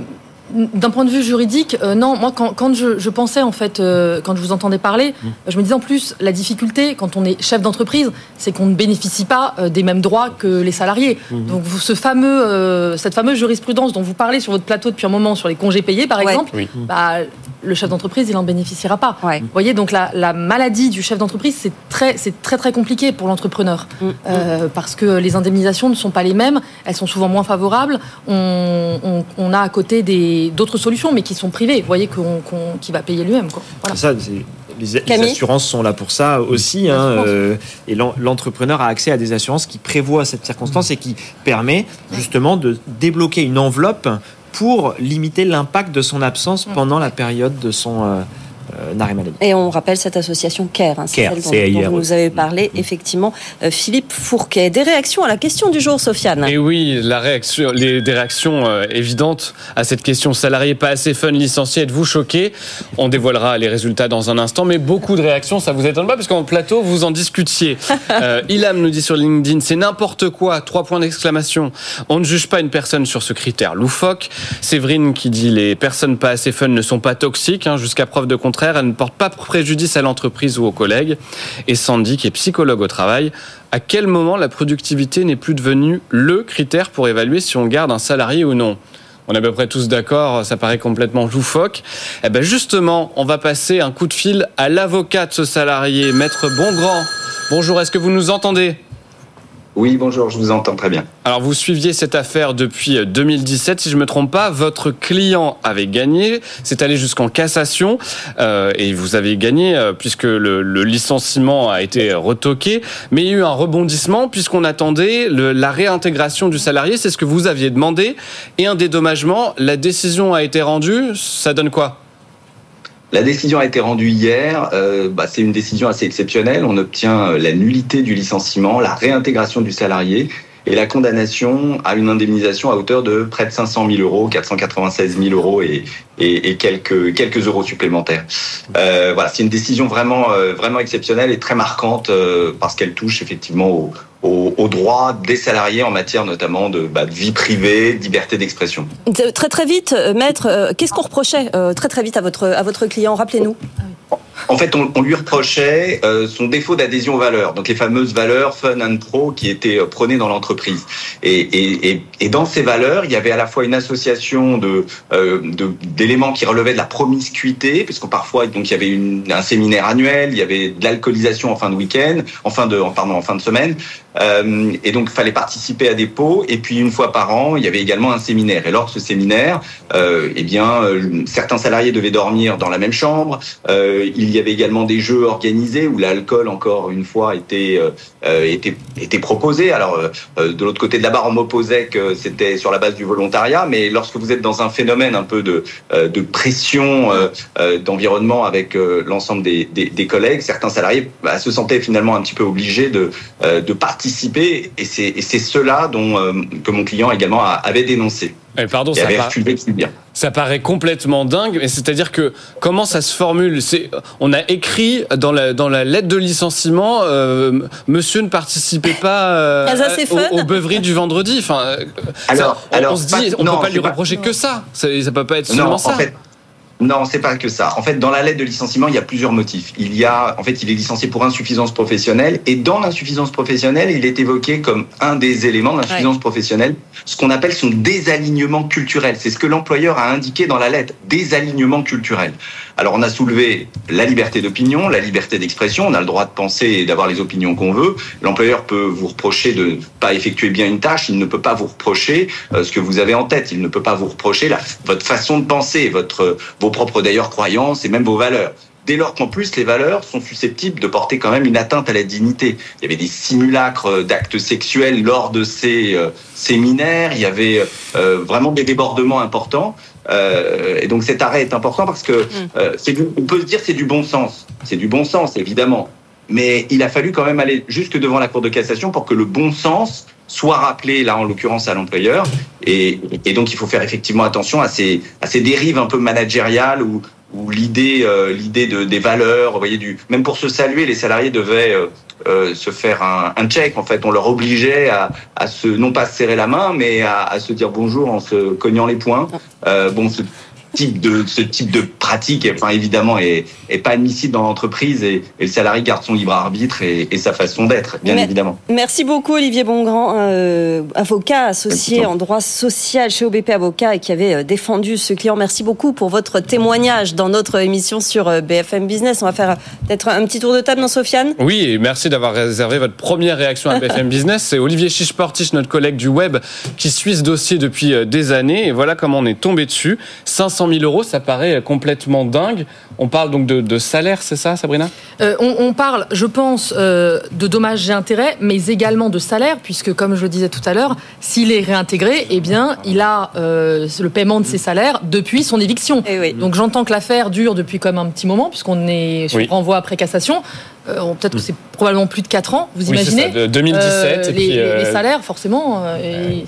d'un point de vue juridique, euh, non, moi, quand, quand je, je pensais, en fait, euh, quand je vous entendais parler, je me disais en plus, la difficulté, quand on est chef d'entreprise, c'est qu'on ne bénéficie pas euh, des mêmes droits que les salariés. Donc, vous- ce fameux, euh, cette fameuse jurisprudence dont vous parlez sur votre plateau depuis un moment, sur les congés payés, par Ouais. exemple, Oui. bah, le chef d'entreprise, il n'en bénéficiera pas. Ouais. Vous voyez, donc la, la maladie du chef d'entreprise, c'est très, c'est très très compliqué pour l'entrepreneur Mm. Euh, parce que les indemnisations ne sont pas les mêmes, elles sont souvent moins favorables. On, on- on a à côté d'autres solutions, mais qui sont privées. Vous voyez qu'on, qui va payer lui-même. Voilà. Ça, c'est- les, assurances sont là pour ça aussi. hein, euh, et l'en- l'entrepreneur a accès à des assurances qui prévoient cette circonstance et qui permet justement de débloquer une enveloppe pour limiter l'impact de son absence pendant la période de son maladie. Et on rappelle cette association CARE, hein, CARE, celle dont, vous nous avez parlé, effectivement. Euh, Philippe Fourquet, des réactions à la question du jour, Sofiane Et oui, la réaction, les, des réactions euh, évidentes à cette question salarié pas assez fun licencié, êtes-vous choqué On dévoilera les résultats dans un instant, mais beaucoup de réactions, ça vous étonne pas parce qu'en plateau vous en discutiez. Euh, Ilham nous dit sur LinkedIn, c'est n'importe quoi, trois points d'exclamation. On ne juge pas une personne sur ce critère loufoque. Séverine qui dit les personnes pas assez fun ne sont pas toxiques, hein, jusqu'à preuve de contraire, ne portent pas préjudice à l'entreprise ou aux collègues. Et Sandy qui est psychologue au travail, à quel moment la productivité n'est plus devenue le critère pour évaluer si on garde un salarié ou non? On est à peu près tous d'accord, ça paraît complètement loufoque. Eh ben justement, on va passer un coup de fil à l'avocat de ce salarié, Maître Bongrand. Bonjour, est-ce que vous nous entendez? Oui, bonjour, je vous entends très bien. Alors vous suiviez cette affaire depuis 2017, si je me trompe pas, votre client avait gagné, c'est allé jusqu'en cassation euh, et vous avez gagné euh, puisque le, licenciement a été retoqué, mais il y a eu un rebondissement puisqu'on attendait la réintégration du salarié, c'est ce que vous aviez demandé, et un dédommagement, la décision a été rendue, ça donne quoi? La décision a été rendue hier. Euh, bah, c'est une décision assez exceptionnelle. On obtient euh, la nullité du licenciement, la réintégration du salarié et la condamnation à une indemnisation à hauteur de près de 500 000 euros, 496 000 euros et, et, et quelques, quelques euros supplémentaires. Euh, voilà, c'est une décision vraiment, euh, vraiment exceptionnelle et très marquante euh, parce qu'elle touche effectivement au, au, aux droits des salariés en matière notamment de, bah, de vie privée, de liberté d'expression. De- Très très vite, maître, euh, qu'est-ce qu'on reprochait euh, très très vite à votre, à votre client Rappelez-nous. En fait, on, lui reprochait euh, son défaut d'adhésion aux valeurs, donc les fameuses valeurs fun and pro qui étaient euh, prônées dans l'entreprise. Et, dans ces valeurs, il y avait à la fois une association de euh, d'éléments qui relevaient de la promiscuité, puisque parfois donc il y avait un séminaire annuel, il y avait de l'alcoolisation en fin de week-end, en fin de pardon en fin de semaine, et donc il fallait participer à des pots. Et puis une fois par an, il y avait également un séminaire. Et lors de ce séminaire, eh bien certains salariés devaient dormir dans la même chambre. Il y avait également des jeux organisés où l'alcool, encore une fois, était, euh, euh, proposé. Alors, euh, de l'autre côté de la barre, on m'opposait que c'était sur la base du volontariat, mais lorsque vous êtes dans un phénomène un peu de, pression d'environnement avec l'ensemble des, collègues, certains salariés bah, se sentaient finalement un petit peu obligés de, participer, et c'est cela dont que mon client également avait dénoncé Eh, Pardon, et ça par- paraît complètement dingue, mais c'est-à-dire que comment ça se formule? C'est on a écrit dans la dans la lettre de licenciement, euh, Monsieur ne participait pas euh, Ah, ça, aux, fun. aux beuveries du vendredi. Enfin, euh, Alors- ça, on, alors, on se dit, pas- on non, peut pas lui pas- reprocher que ça. Ça, ça peut pas être Non, seulement en ça. fait, non, c'est pas que ça. En fait, dans la lettre de licenciement, il y a plusieurs motifs. Il y a, en fait, il est licencié pour insuffisance professionnelle, et dans l'insuffisance professionnelle, il est évoqué comme un des éléments de l'insuffisance professionnelle, ce qu'on appelle son désalignement culturel. C'est ce que l'employeur a indiqué dans la lettre, désalignement culturel. Alors, on a soulevé la liberté d'opinion, la liberté d'expression. On a le droit de penser et d'avoir les opinions qu'on veut. L'employeur peut vous reprocher de ne pas effectuer bien une tâche. Il ne peut pas vous reprocher euh, ce que vous avez en tête. Il ne peut pas vous reprocher la, votre façon de penser, votre, vos propres d'ailleurs croyances et même vos valeurs. dès lors qu'en plus les valeurs sont susceptibles de porter quand même une atteinte à la dignité. Il y avait des simulacres d'actes sexuels lors de ces euh, séminaires, il y avait euh, vraiment des débordements importants. Euh, et donc cet arrêt est important parce que Mm. euh, c'est du- on peut se dire c'est du bon sens, c'est du bon sens évidemment, mais il a fallu quand même aller jusque devant la Cour de cassation pour que le bon sens soit rappelé là en l'occurrence à l'employeur. Et, et donc il faut faire effectivement attention à ces à ces dérives un peu managériales où où l'idée euh, l'idée de des valeurs, vous voyez du même pour se saluer les salariés devaient euh, euh, se faire un, un check en fait. On leur obligeait à, à se non pas se serrer la main mais à, à se dire bonjour en se cognant les poings. Euh, bon type de ce type de pratique enfin évidemment est, est pas admissible dans l'entreprise et, et le salarié garde son libre arbitre et, et sa façon d'être bien Mais- évidemment Merci beaucoup Olivier Bongrand, euh, avocat associé en droit social chez OBP Avocat et qui avait euh, défendu ce client. Merci beaucoup pour votre témoignage dans notre émission sur euh, BFM Business. On va faire peut-être un petit tour de table, non Sofiane? Oui, et merci d'avoir réservé votre première réaction à BFM Business. C'est Olivier Chichportiche, notre collègue du web, qui suit ce dossier depuis des années. Et voilà comment on est tombé dessus. 500 000 euros, ça paraît complètement dingue. On parle donc de, de salaire, c'est ça, Sabrina? Euh, on, on parle, je pense, euh, de dommages et intérêts, mais également de salaire, puisque, comme je le disais tout à l'heure, s'il est réintégré, eh bien, il a euh, le paiement de ses salaires depuis son éviction. Donc, j'entends que l'affaire dure depuis quand même un petit moment, puisqu'on est sur Oui. renvoi après cassation. Euh, on- Peut-être que c'est probablement plus de 4 ans, vous Oui, c'est imaginez ça, de 2017, et les, puis, les- euh, les salaires, forcément, euh, et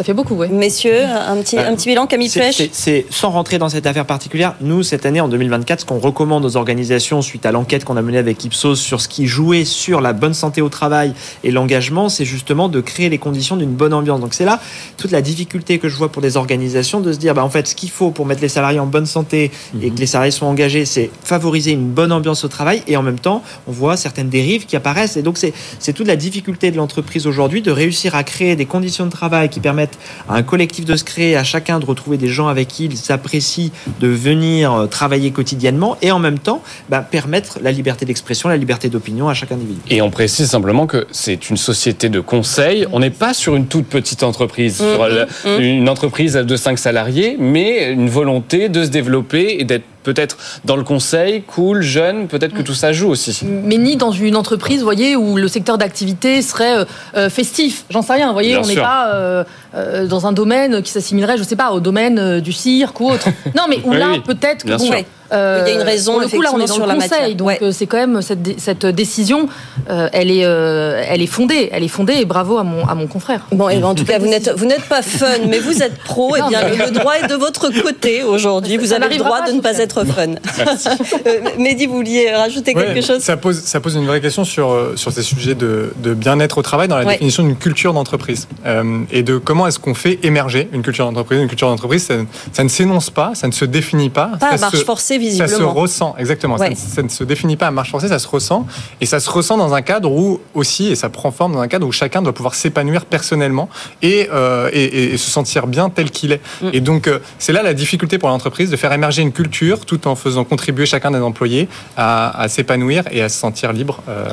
ça fait beaucoup, oui. Messieurs, un petit, un petit bilan, Camille Pêche c'est- sans rentrer dans cette affaire particulière. Nous, cette année, en 2024, ce qu'on recommande aux organisations suite à l'enquête qu'on a menée avec Ipsos sur ce qui jouait sur la bonne santé au travail et l'engagement, c'est justement de créer les conditions d'une bonne ambiance. Donc c'est là toute la difficulté que je vois pour des organisations de se dire, bah, en fait, ce qu'il faut pour mettre les salariés en bonne santé et que les salariés soient engagés, c'est favoriser une bonne ambiance au travail et en même temps, on voit certaines dérives qui apparaissent. Et donc c'est c'est toute la difficulté de l'entreprise aujourd'hui de réussir à créer des conditions de travail qui permettent à un collectif de se créer, à chacun de retrouver des gens avec qui il s'apprécie de venir euh, travailler quotidiennement et en même temps bah, permettre la liberté d'expression, la liberté d'opinion à chaque individu. Et on précise simplement que c'est une société de conseil. On n'est pas sur une toute petite entreprise, Mhm, sur le- mhm. une entreprise de 5 salariés, mais une volonté de se développer et d'être peut-être dans le conseil, cool, jeune, peut-être que tout ça joue aussi. mais ni dans une entreprise, vous voyez, où le secteur d'activité serait euh, euh, festif. J'en sais rien, vous voyez, Bien on n'est pas euh, euh, dans un domaine qui s'assimilerait, je sais pas, au domaine du cirque ou autre. Non, mais où Oui, là, oui, peut-être que bien bon, sûr. Euh, Il y a une raison, pour le coup, là, on est dans le sur la conseil, matière. donc Ouais. euh, c'est quand même cette, dé- cette décision, euh, elle est, euh, elle est fondée, elle est fondée, et bravo à mon à mon confrère. Bon, et ben, en tout cas, vous n'êtes, vous n'êtes pas fun, mais vous êtes pro. Et Non, bien, le, le droit est de votre côté aujourd'hui. Vous Ça avez le droit de ne pas être fun. Mehdi, vous vouliez rajouter Ouais, quelque chose? ça pose, ça pose une vraie question sur, sur ces sujets de, de bien-être au travail dans la Ouais. définition d'une culture d'entreprise. Euh, et de comment est-ce qu'on fait émerger une culture d'entreprise. Une culture d'entreprise, ça, ça ne s'énonce pas, ça ne se définit pas. Pas à marche se- forcée, Ça se ressent, exactement. Ça ne- Ça, ne se définit pas à marche forcée, ça se ressent. Et ça se ressent dans un cadre où aussi, et ça prend forme dans un cadre où chacun doit pouvoir s'épanouir personnellement et, euh, et, et- et se sentir bien tel qu'il est. Mm. Et donc, euh, c'est là la difficulté pour l'entreprise de faire émerger une culture tout en faisant contribuer chacun des employés à, à s'épanouir et à se sentir libre. euh,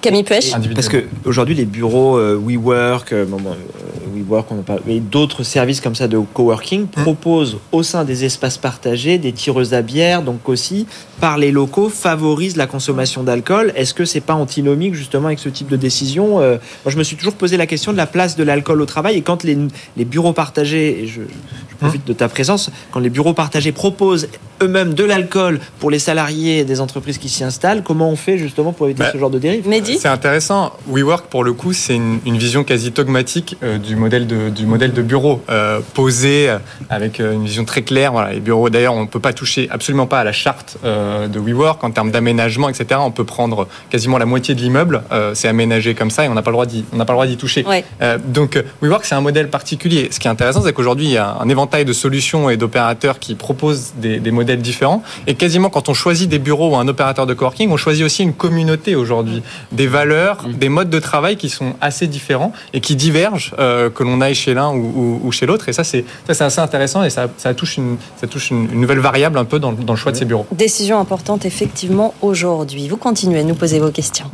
Camille Pêche Parce que aujourd'hui, les bureaux euh, WeWork, euh, bon, euh, WeWork, on en parle, mais d'autres services comme ça de coworking proposent au sein des espaces partagés des tireuses à bière, donc aussi par les locaux favorisent la consommation d'alcool. Est-ce que c'est pas antinomique justement avec ce type de décision Euh, Moi, je me suis toujours posé la question de la place de l'alcool au travail et quand les, les bureaux partagés, et je, je profite de ta présence, quand les bureaux partagés proposent eux-mêmes de l'alcool pour les salariés des entreprises qui s'y installent, comment on fait justement pour éviter Bah, ce genre de dérive? C'est intéressant. WeWork, pour le coup, c'est une, une vision quasi dogmatique euh, du, modèle de, du modèle de bureau, euh, posé euh, avec une vision très claire. Voilà, les bureaux, d'ailleurs, on ne peut pas toucher absolument pas à la charte euh, de WeWork en termes d'aménagement, etc. On peut prendre quasiment la moitié de l'immeuble, c'est aménagé comme ça et on n'a pas le droit d'y, on n'a pas le droit d'y toucher. Ouais. Donc, WeWork, c'est un modèle particulier. Ce qui est intéressant, c'est qu'aujourd'hui, il y a un éventail de solutions et d'opérateurs qui proposent des, des modèles différents. Et quasiment, quand on choisit des bureaux ou un opérateur de coworking, on choisit aussi une communauté aujourd'hui, des valeurs, des modes de travail qui sont assez différents et qui divergent, euh, que l'on aille chez l'un ou, ou- ou chez l'autre. Et ça, c'est assez intéressant et ça, ça touche, une, ça touche une, une nouvelle variable un peu dans, le- dans le choix de ces bureaux. Décision importante, effectivement, aujourd'hui. Vous continuez à nous poser vos questions.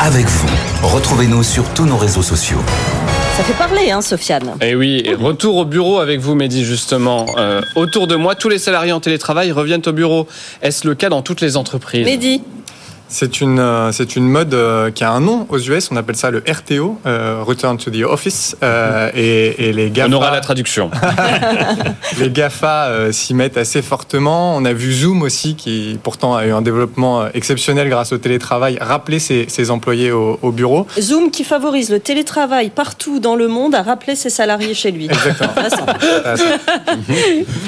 Avec vous, retrouvez-nous sur tous nos réseaux sociaux. Ça fait parler, hein, Sofiane. Et eh oui, retour au bureau avec vous, Mehdi, justement. Euh, autour de moi, tous les salariés en télétravail reviennent au bureau. Est-ce le cas dans toutes les entreprises? Mehdi c'est une, euh, c'est une mode euh, qui a un nom aux US, on appelle ça le RTO, euh, Return to the Office. et, les GAFA. On aura la traduction. les GAFA s'y mettent assez fortement. On a vu Zoom aussi, qui pourtant a eu un développement exceptionnel grâce au télétravail, rappeler ses, employés au, bureau. Zoom qui favorise le télétravail partout dans le monde, a rappelé ses salariés chez lui. Exactement.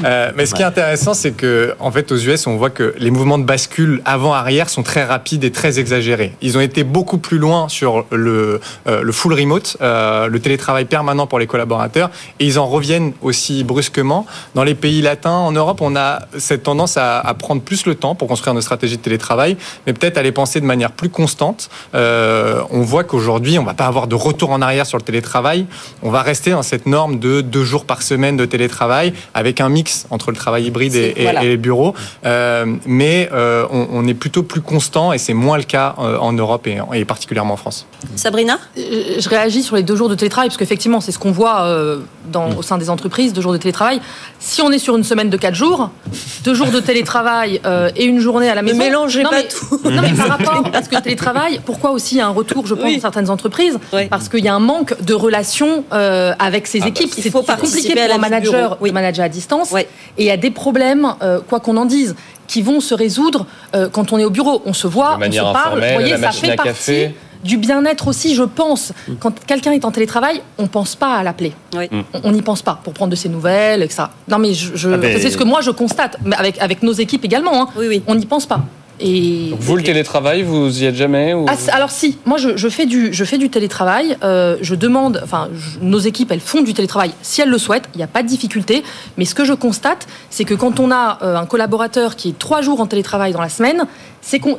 mais ce qui est intéressant, c'est que en fait, aux US, on voit que les mouvements de bascule avant-arrière sont très rapides est très exagéré. Ils ont été beaucoup plus loin sur le, euh, le full remote, euh, le télétravail permanent pour les collaborateurs, et ils en reviennent aussi brusquement. Dans les pays latins, en Europe, on a cette tendance à, prendre plus le temps pour construire nos stratégies de télétravail, mais peut-être à les penser de manière plus constante. Euh, on voit qu'aujourd'hui, on va pas avoir de retour en arrière sur le télétravail. On va rester dans cette norme de deux jours par semaine de télétravail, avec un mix entre le travail hybride et, les bureaux. mais on, on est plutôt plus constant et c'est moins le cas euh, en Europe et, particulièrement en France. Sabrina? Euh, Je réagis sur les deux jours de télétravail, parce qu'effectivement, c'est ce qu'on voit euh, dans, au sein des entreprises, deux jours de télétravail. Si on est sur une semaine de quatre jours, deux jours de télétravail et une journée à la maison... Ne mélangez pas tout Non, mais par rapport, parce que le télétravail, pourquoi aussi il y a un retour, je pense, dans certaines entreprises Parce qu'il y a un manque de relations avec ses ah bah, équipes. c'est compliqué pour un manager de manager à distance. Et il y a des problèmes, quoi qu'on en dise qui vont se résoudre euh, quand on est au bureau. On se voit, on se parle. Vous voyez, ça fait partie du bien-être aussi, je pense. Mm. Quand quelqu'un est en télétravail, on ne pense pas à l'appeler. On n'y pense pas pour prendre de ses nouvelles, etc. Non, mais je, ah ben, c'est ce que moi je constate, mais avec, avec nos équipes également. Hein. Oui, oui. On n'y pense pas. Et vous, le télétravail, vous y êtes jamais ah, Alors si, moi je, fais du, je fais du télétravail. Euh, je demande, enfin, nos équipes, elles font du télétravail si elles le souhaitent. Il n'y a pas de difficulté. Mais ce que je constate, c'est que quand on a euh, un collaborateur qui est trois jours en télétravail dans la semaine,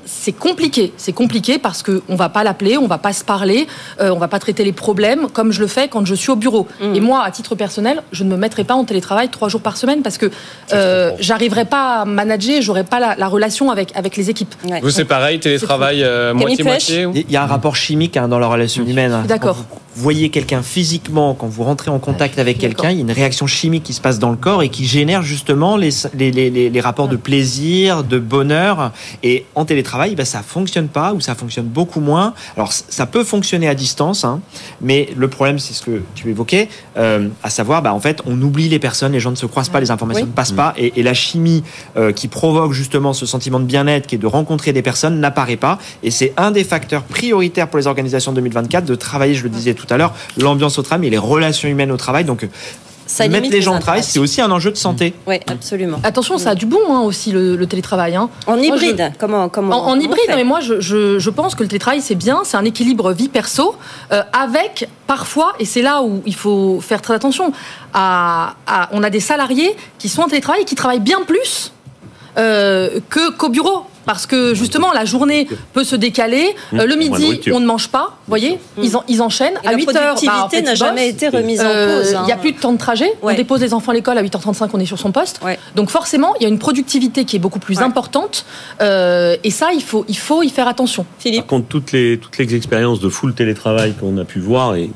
c'est compliqué. C'est compliqué parce qu'on ne va pas l'appeler, on ne va pas se parler, euh, on ne va pas traiter les problèmes comme je le fais quand je suis au bureau. Mmh. Et moi, à titre personnel, je ne me mettrai pas en télétravail trois jours par semaine parce que euh, j'arriverai pas à manager, j'aurai pas la, relation avec, avec les équipes. Vous, c'est pareil, télétravail euh, moitié-moitié Il y a un rapport chimique hein, dans la relation humaine. D'accord voyez quelqu'un physiquement, quand vous rentrez en contact avec quelqu'un, il y a une réaction chimique qui se passe dans le corps et qui génère justement les, les, les, les rapports de plaisir, de bonheur. Et en télétravail, ben, ça fonctionne pas ou ça fonctionne beaucoup moins. Alors ça peut fonctionner à distance, hein, mais le problème, c'est ce que tu évoquais, euh, à savoir, ben, en fait, on oublie les personnes, les gens ne se croisent pas, les informations ne passent pas, et, et, la chimie euh, qui provoque justement ce sentiment de bien-être, qui est de rencontrer des personnes, n'apparaît pas. Et c'est un des facteurs prioritaires pour les organisations 2024 de travailler, je le disais tout tout à l'heure, l'ambiance au travail et les relations humaines au travail. Donc, ça mettre les gens au travail, c'est aussi un enjeu de santé. Oui, absolument. Attention, ça a du bon hein, aussi le, télétravail. Hein. En hybride, comment, comment En, hybride, mais moi je, je, pense que le télétravail c'est bien, c'est un équilibre vie perso euh, avec parfois, et c'est là où il faut faire très attention, à, on a des salariés qui sont en télétravail et qui travaillent bien plus euh, que qu'au bureau parce que justement la journée peut se décaler. Mmh. Euh, le midi, on ne mange pas, vous voyez, mmh. ils, ils, enchaînent. à 8 heures, la productivité n'a jamais été remise en euh, cause. Il n'y a hein. plus de temps de trajet. On dépose les enfants à l'école à 8h35, on est sur son poste. Donc forcément, il y a une productivité qui est beaucoup plus importante. Euh, et ça, il faut, il faut y faire attention. Philippe. Par contre, toutes les, toutes les expériences de full télétravail qu'on a pu voir, et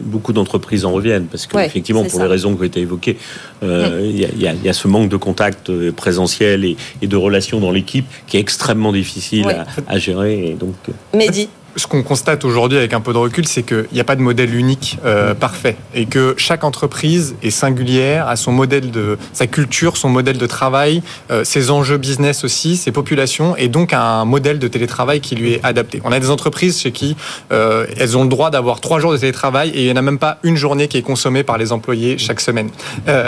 beaucoup d'entreprises en reviennent parce qu'effectivement, pour les raisons qui ont été évoquées, euh, il y, a ce manque de contact euh, présentiel et, de relations dans l'équipe qui est extrêmement difficile à, à, gérer. Et donc, Mehdi ce qu'on constate aujourd'hui avec un peu de recul, c'est qu'il n'y a pas de modèle unique euh, parfait et que chaque entreprise est singulière, a son modèle de sa culture, son modèle de travail, euh, ses enjeux business aussi, ses populations et donc un modèle de télétravail qui lui est adapté. On a des entreprises chez qui euh, elles ont le droit d'avoir trois jours de télétravail et il n'y en a même pas une journée qui est consommée par les employés chaque semaine.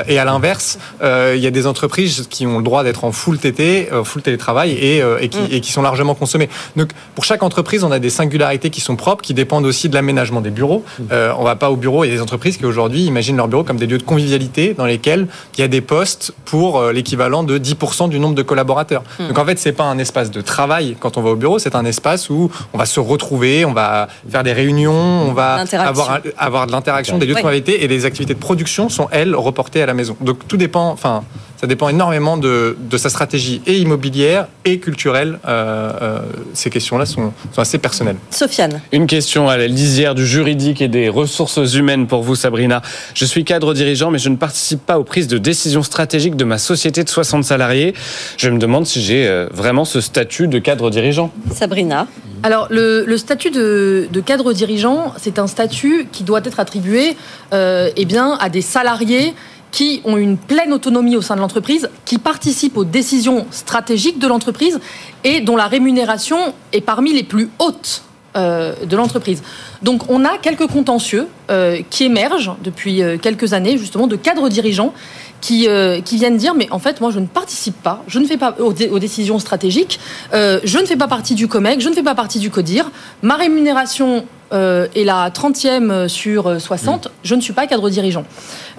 et à l'inverse, il y a des entreprises qui ont le droit d'être en full TT, full télétravail et, et, qui, et qui sont largement consommées. Donc pour chaque entreprise, on a des singularités qui sont propres, qui dépendent aussi de l'aménagement des bureaux. On euh, on va pas au bureau. Il y a des entreprises qui aujourd'hui imaginent leur bureau comme des lieux de convivialité dans lesquels il y a des postes pour euh, l'équivalent de 10% du nombre de collaborateurs. Hmm. Donc en fait, c'est pas un espace de travail quand on va au bureau, c'est un espace où on va se retrouver, on va faire des réunions, on va avoir, avoir de l'interaction, des lieux de convivialité et les activités de production sont elles reportées à la maison. Donc tout dépend. Enfin, ça dépend énormément de, de sa stratégie et immobilière et culturelle. Euh, euh, ces questions-là sont, sont assez personnelles. Sofiane. Une question à la lisière du juridique et des ressources humaines pour vous, Sabrina. Je suis cadre dirigeant, mais je ne participe pas aux prises de décisions stratégiques de ma société de 60 salariés. Je me demande si j'ai euh, vraiment ce statut de cadre dirigeant. Sabrina. Alors, le, le statut de, de cadre dirigeant, c'est un statut qui doit être attribué euh, eh bien, à des salariés qui ont une pleine autonomie au sein de l'entreprise, qui participent aux décisions stratégiques de l'entreprise et dont la rémunération est parmi les plus hautes euh, de l'entreprise. Donc on a quelques contentieux euh, qui émergent depuis euh, quelques années, justement, de cadres dirigeants qui, qui viennent dire, mais en fait, moi, je ne participe pas, je ne fais pas aux, aux décisions stratégiques, je ne fais pas partie du COMEX, je ne fais pas partie du CODIR, ma rémunération euh, est la 30e sur euh, 60, je ne suis pas cadre dirigeant.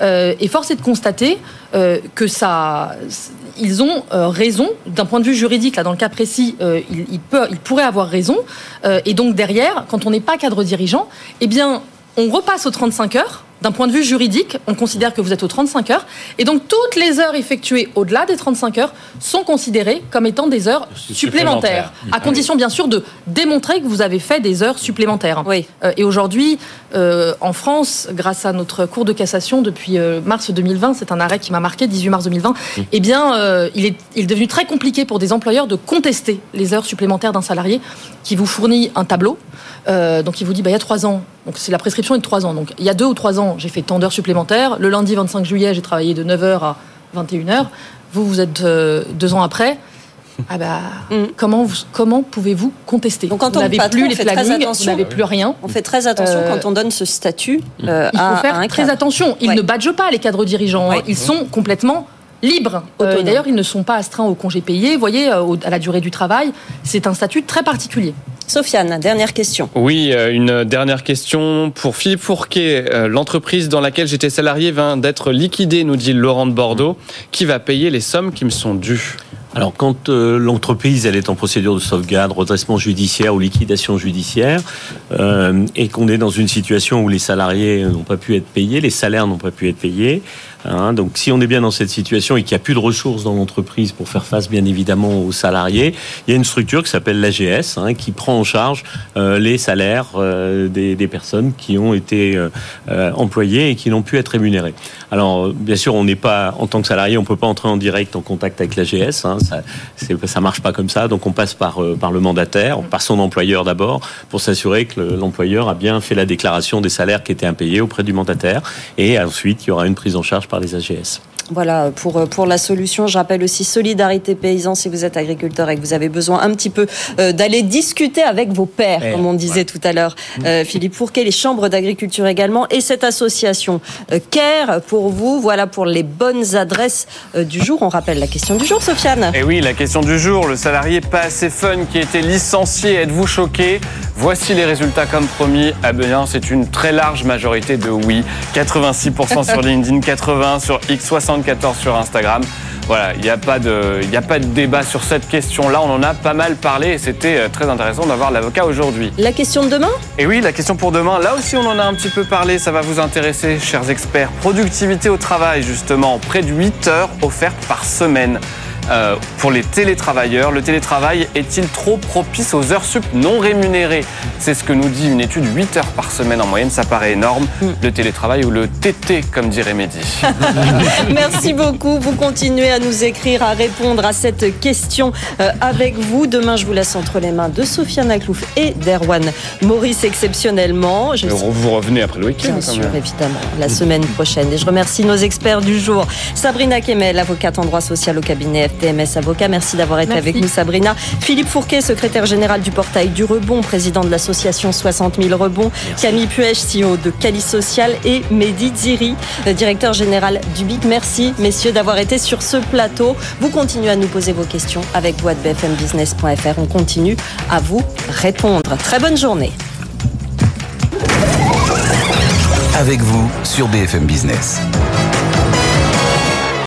Euh, et force est de constater euh, que ça, ils ont raison d'un point de vue juridique. Là, dans le cas précis, ils, ils peuvent- ils pourraient avoir raison. Et donc derrière, quand on n'est pas cadre dirigeant, eh bien, on repasse aux 35 heures. D'un point de vue juridique, on considère que vous êtes aux 35 heures. Et donc, toutes les heures effectuées au-delà des 35 heures sont considérées comme étant des heures supplémentaires. À condition, bien sûr, de démontrer que vous avez fait des heures supplémentaires. Oui. Euh, et aujourd'hui, euh, en France, grâce à notre cour de cassation depuis euh, mars 2020, c'est un arrêt qui m'a marqué, 18 mars 2020, eh bien, euh, il, est, il est devenu très compliqué pour des employeurs de contester les heures supplémentaires d'un salarié qui vous fournit un tableau. Euh, donc, il vous dit, bah, il y a trois ans, donc c'est la prescription est de trois ans. Donc, il y a deux ou trois ans, j'ai fait tant d'heures supplémentaires. Le lundi 25 juillet, j'ai travaillé de 9h à 21h. Vous, vous êtes euh, deux ans après. Ah bah, comment, vous- comment pouvez-vous contester? Mm. Donc, que n'avez patron, plus on les plannings, vous attention. n'avez plus rien. On fait très attention Euh, quand on donne ce statut euh, Il faut à, faire à un très cadre. attention. Ils Ouais. ne badgent pas les cadres dirigeants. hein. Ils sont complètement libres. Euh, D'ailleurs, ils ne sont pas astreints au congé payé. Vous voyez, euh, à la durée du travail, c'est un statut très particulier. Sofiane, dernière question. Oui, euh, une dernière question pour Philippe Fourquet. Euh, L'entreprise dans laquelle j'étais salarié vient d'être liquidée, nous dit Laurent de Bordeaux. Qui va payer les sommes qui me sont dues? Alors, quand euh, l'entreprise elle est en procédure de sauvegarde, redressement judiciaire ou liquidation judiciaire, euh, et qu'on est dans une situation où les salariés n'ont pas pu être payés, les salaires n'ont pas pu être payés, hein, donc si on est bien dans cette situation et qu'il n'y a plus de ressources dans l'entreprise pour faire face bien évidemment aux salariés, il y a une structure qui s'appelle l'AGS hein, qui prend en charge euh, les salaires euh, des, des personnes qui ont été euh, euh, employées et qui n'ont pu être rémunérées. Alors, euh, bien sûr, on n'est pas, en tant que salarié, on peut pas entrer en direct en contact avec l'AGS. Hein, ça, ça marche pas comme ça. Donc, on passe par, euh, par le mandataire, par son employeur d'abord, pour s'assurer que le- l'employeur a bien fait la déclaration des salaires qui étaient impayés auprès du mandataire. Et ensuite, il y aura une prise en charge par les AGS. Voilà pour, pour la solution. Je rappelle aussi Solidarité Paysan si vous êtes agriculteur et que vous avez besoin un petit peu euh, d'aller discuter avec vos pairs, Pairs, comme on disait tout à l'heure. Euh, Philippe Fourquet, les chambres d'agriculture également et cette association euh, CARE pour vous. Voilà pour les bonnes adresses euh, du jour. On rappelle la question du jour, Sofiane. Et Eh oui, la question du jour, le salarié pas assez fun qui a été licencié, êtes-vous choqué? Voici les résultats comme promis. Ah c'est une très large majorité de oui. 86% sur LinkedIn, 80% sur X, 74% sur Instagram. Voilà, il n'y a, pas de- il n'y a pas de débat sur cette question-là. On en a pas mal parlé et c'était euh, très intéressant d'avoir l'avocat aujourd'hui. La question de demain? Et oui, la question pour demain, là aussi on en a un petit peu parlé, ça va vous intéresser, chers experts. Productivité au travail, justement, près de 8 heures offertes par semaine. Euh, pour les télétravailleurs, le télétravail est-il trop propice aux heures sup non rémunérées? C'est ce que nous dit une étude, 8 heures par semaine en moyenne, ça paraît énorme. Le télétravail ou le TT, comme dirait Mehdi. Merci beaucoup. Vous continuez à nous écrire, à répondre à cette question euh, avec vous. Demain, je vous laisse entre les mains de Sofiane Aklouf et d'Erwan Maurice exceptionnellement. Je Vous revenez après le week-end Bien sûr, même. évidemment, la semaine prochaine. Et je remercie nos experts du jour. Sabrina Kemel, avocate en droit social au cabinet FTMS Avocat. Merci d'avoir été Merci. avec nous, Sabrina. Philippe Fourquet, secrétaire général du portail du Rebond, président de l'association 60 000 Rebonds. Camille Puech, CEO de Cali Social. Et Mehdi Ziri, directeur général du BIC. Merci, messieurs, d'avoir été sur ce plateau. Vous continuez à nous poser vos questions avec vous à bfmbusiness.fr. On continue à vous répondre. Très bonne journée. Avec vous sur BFM Business.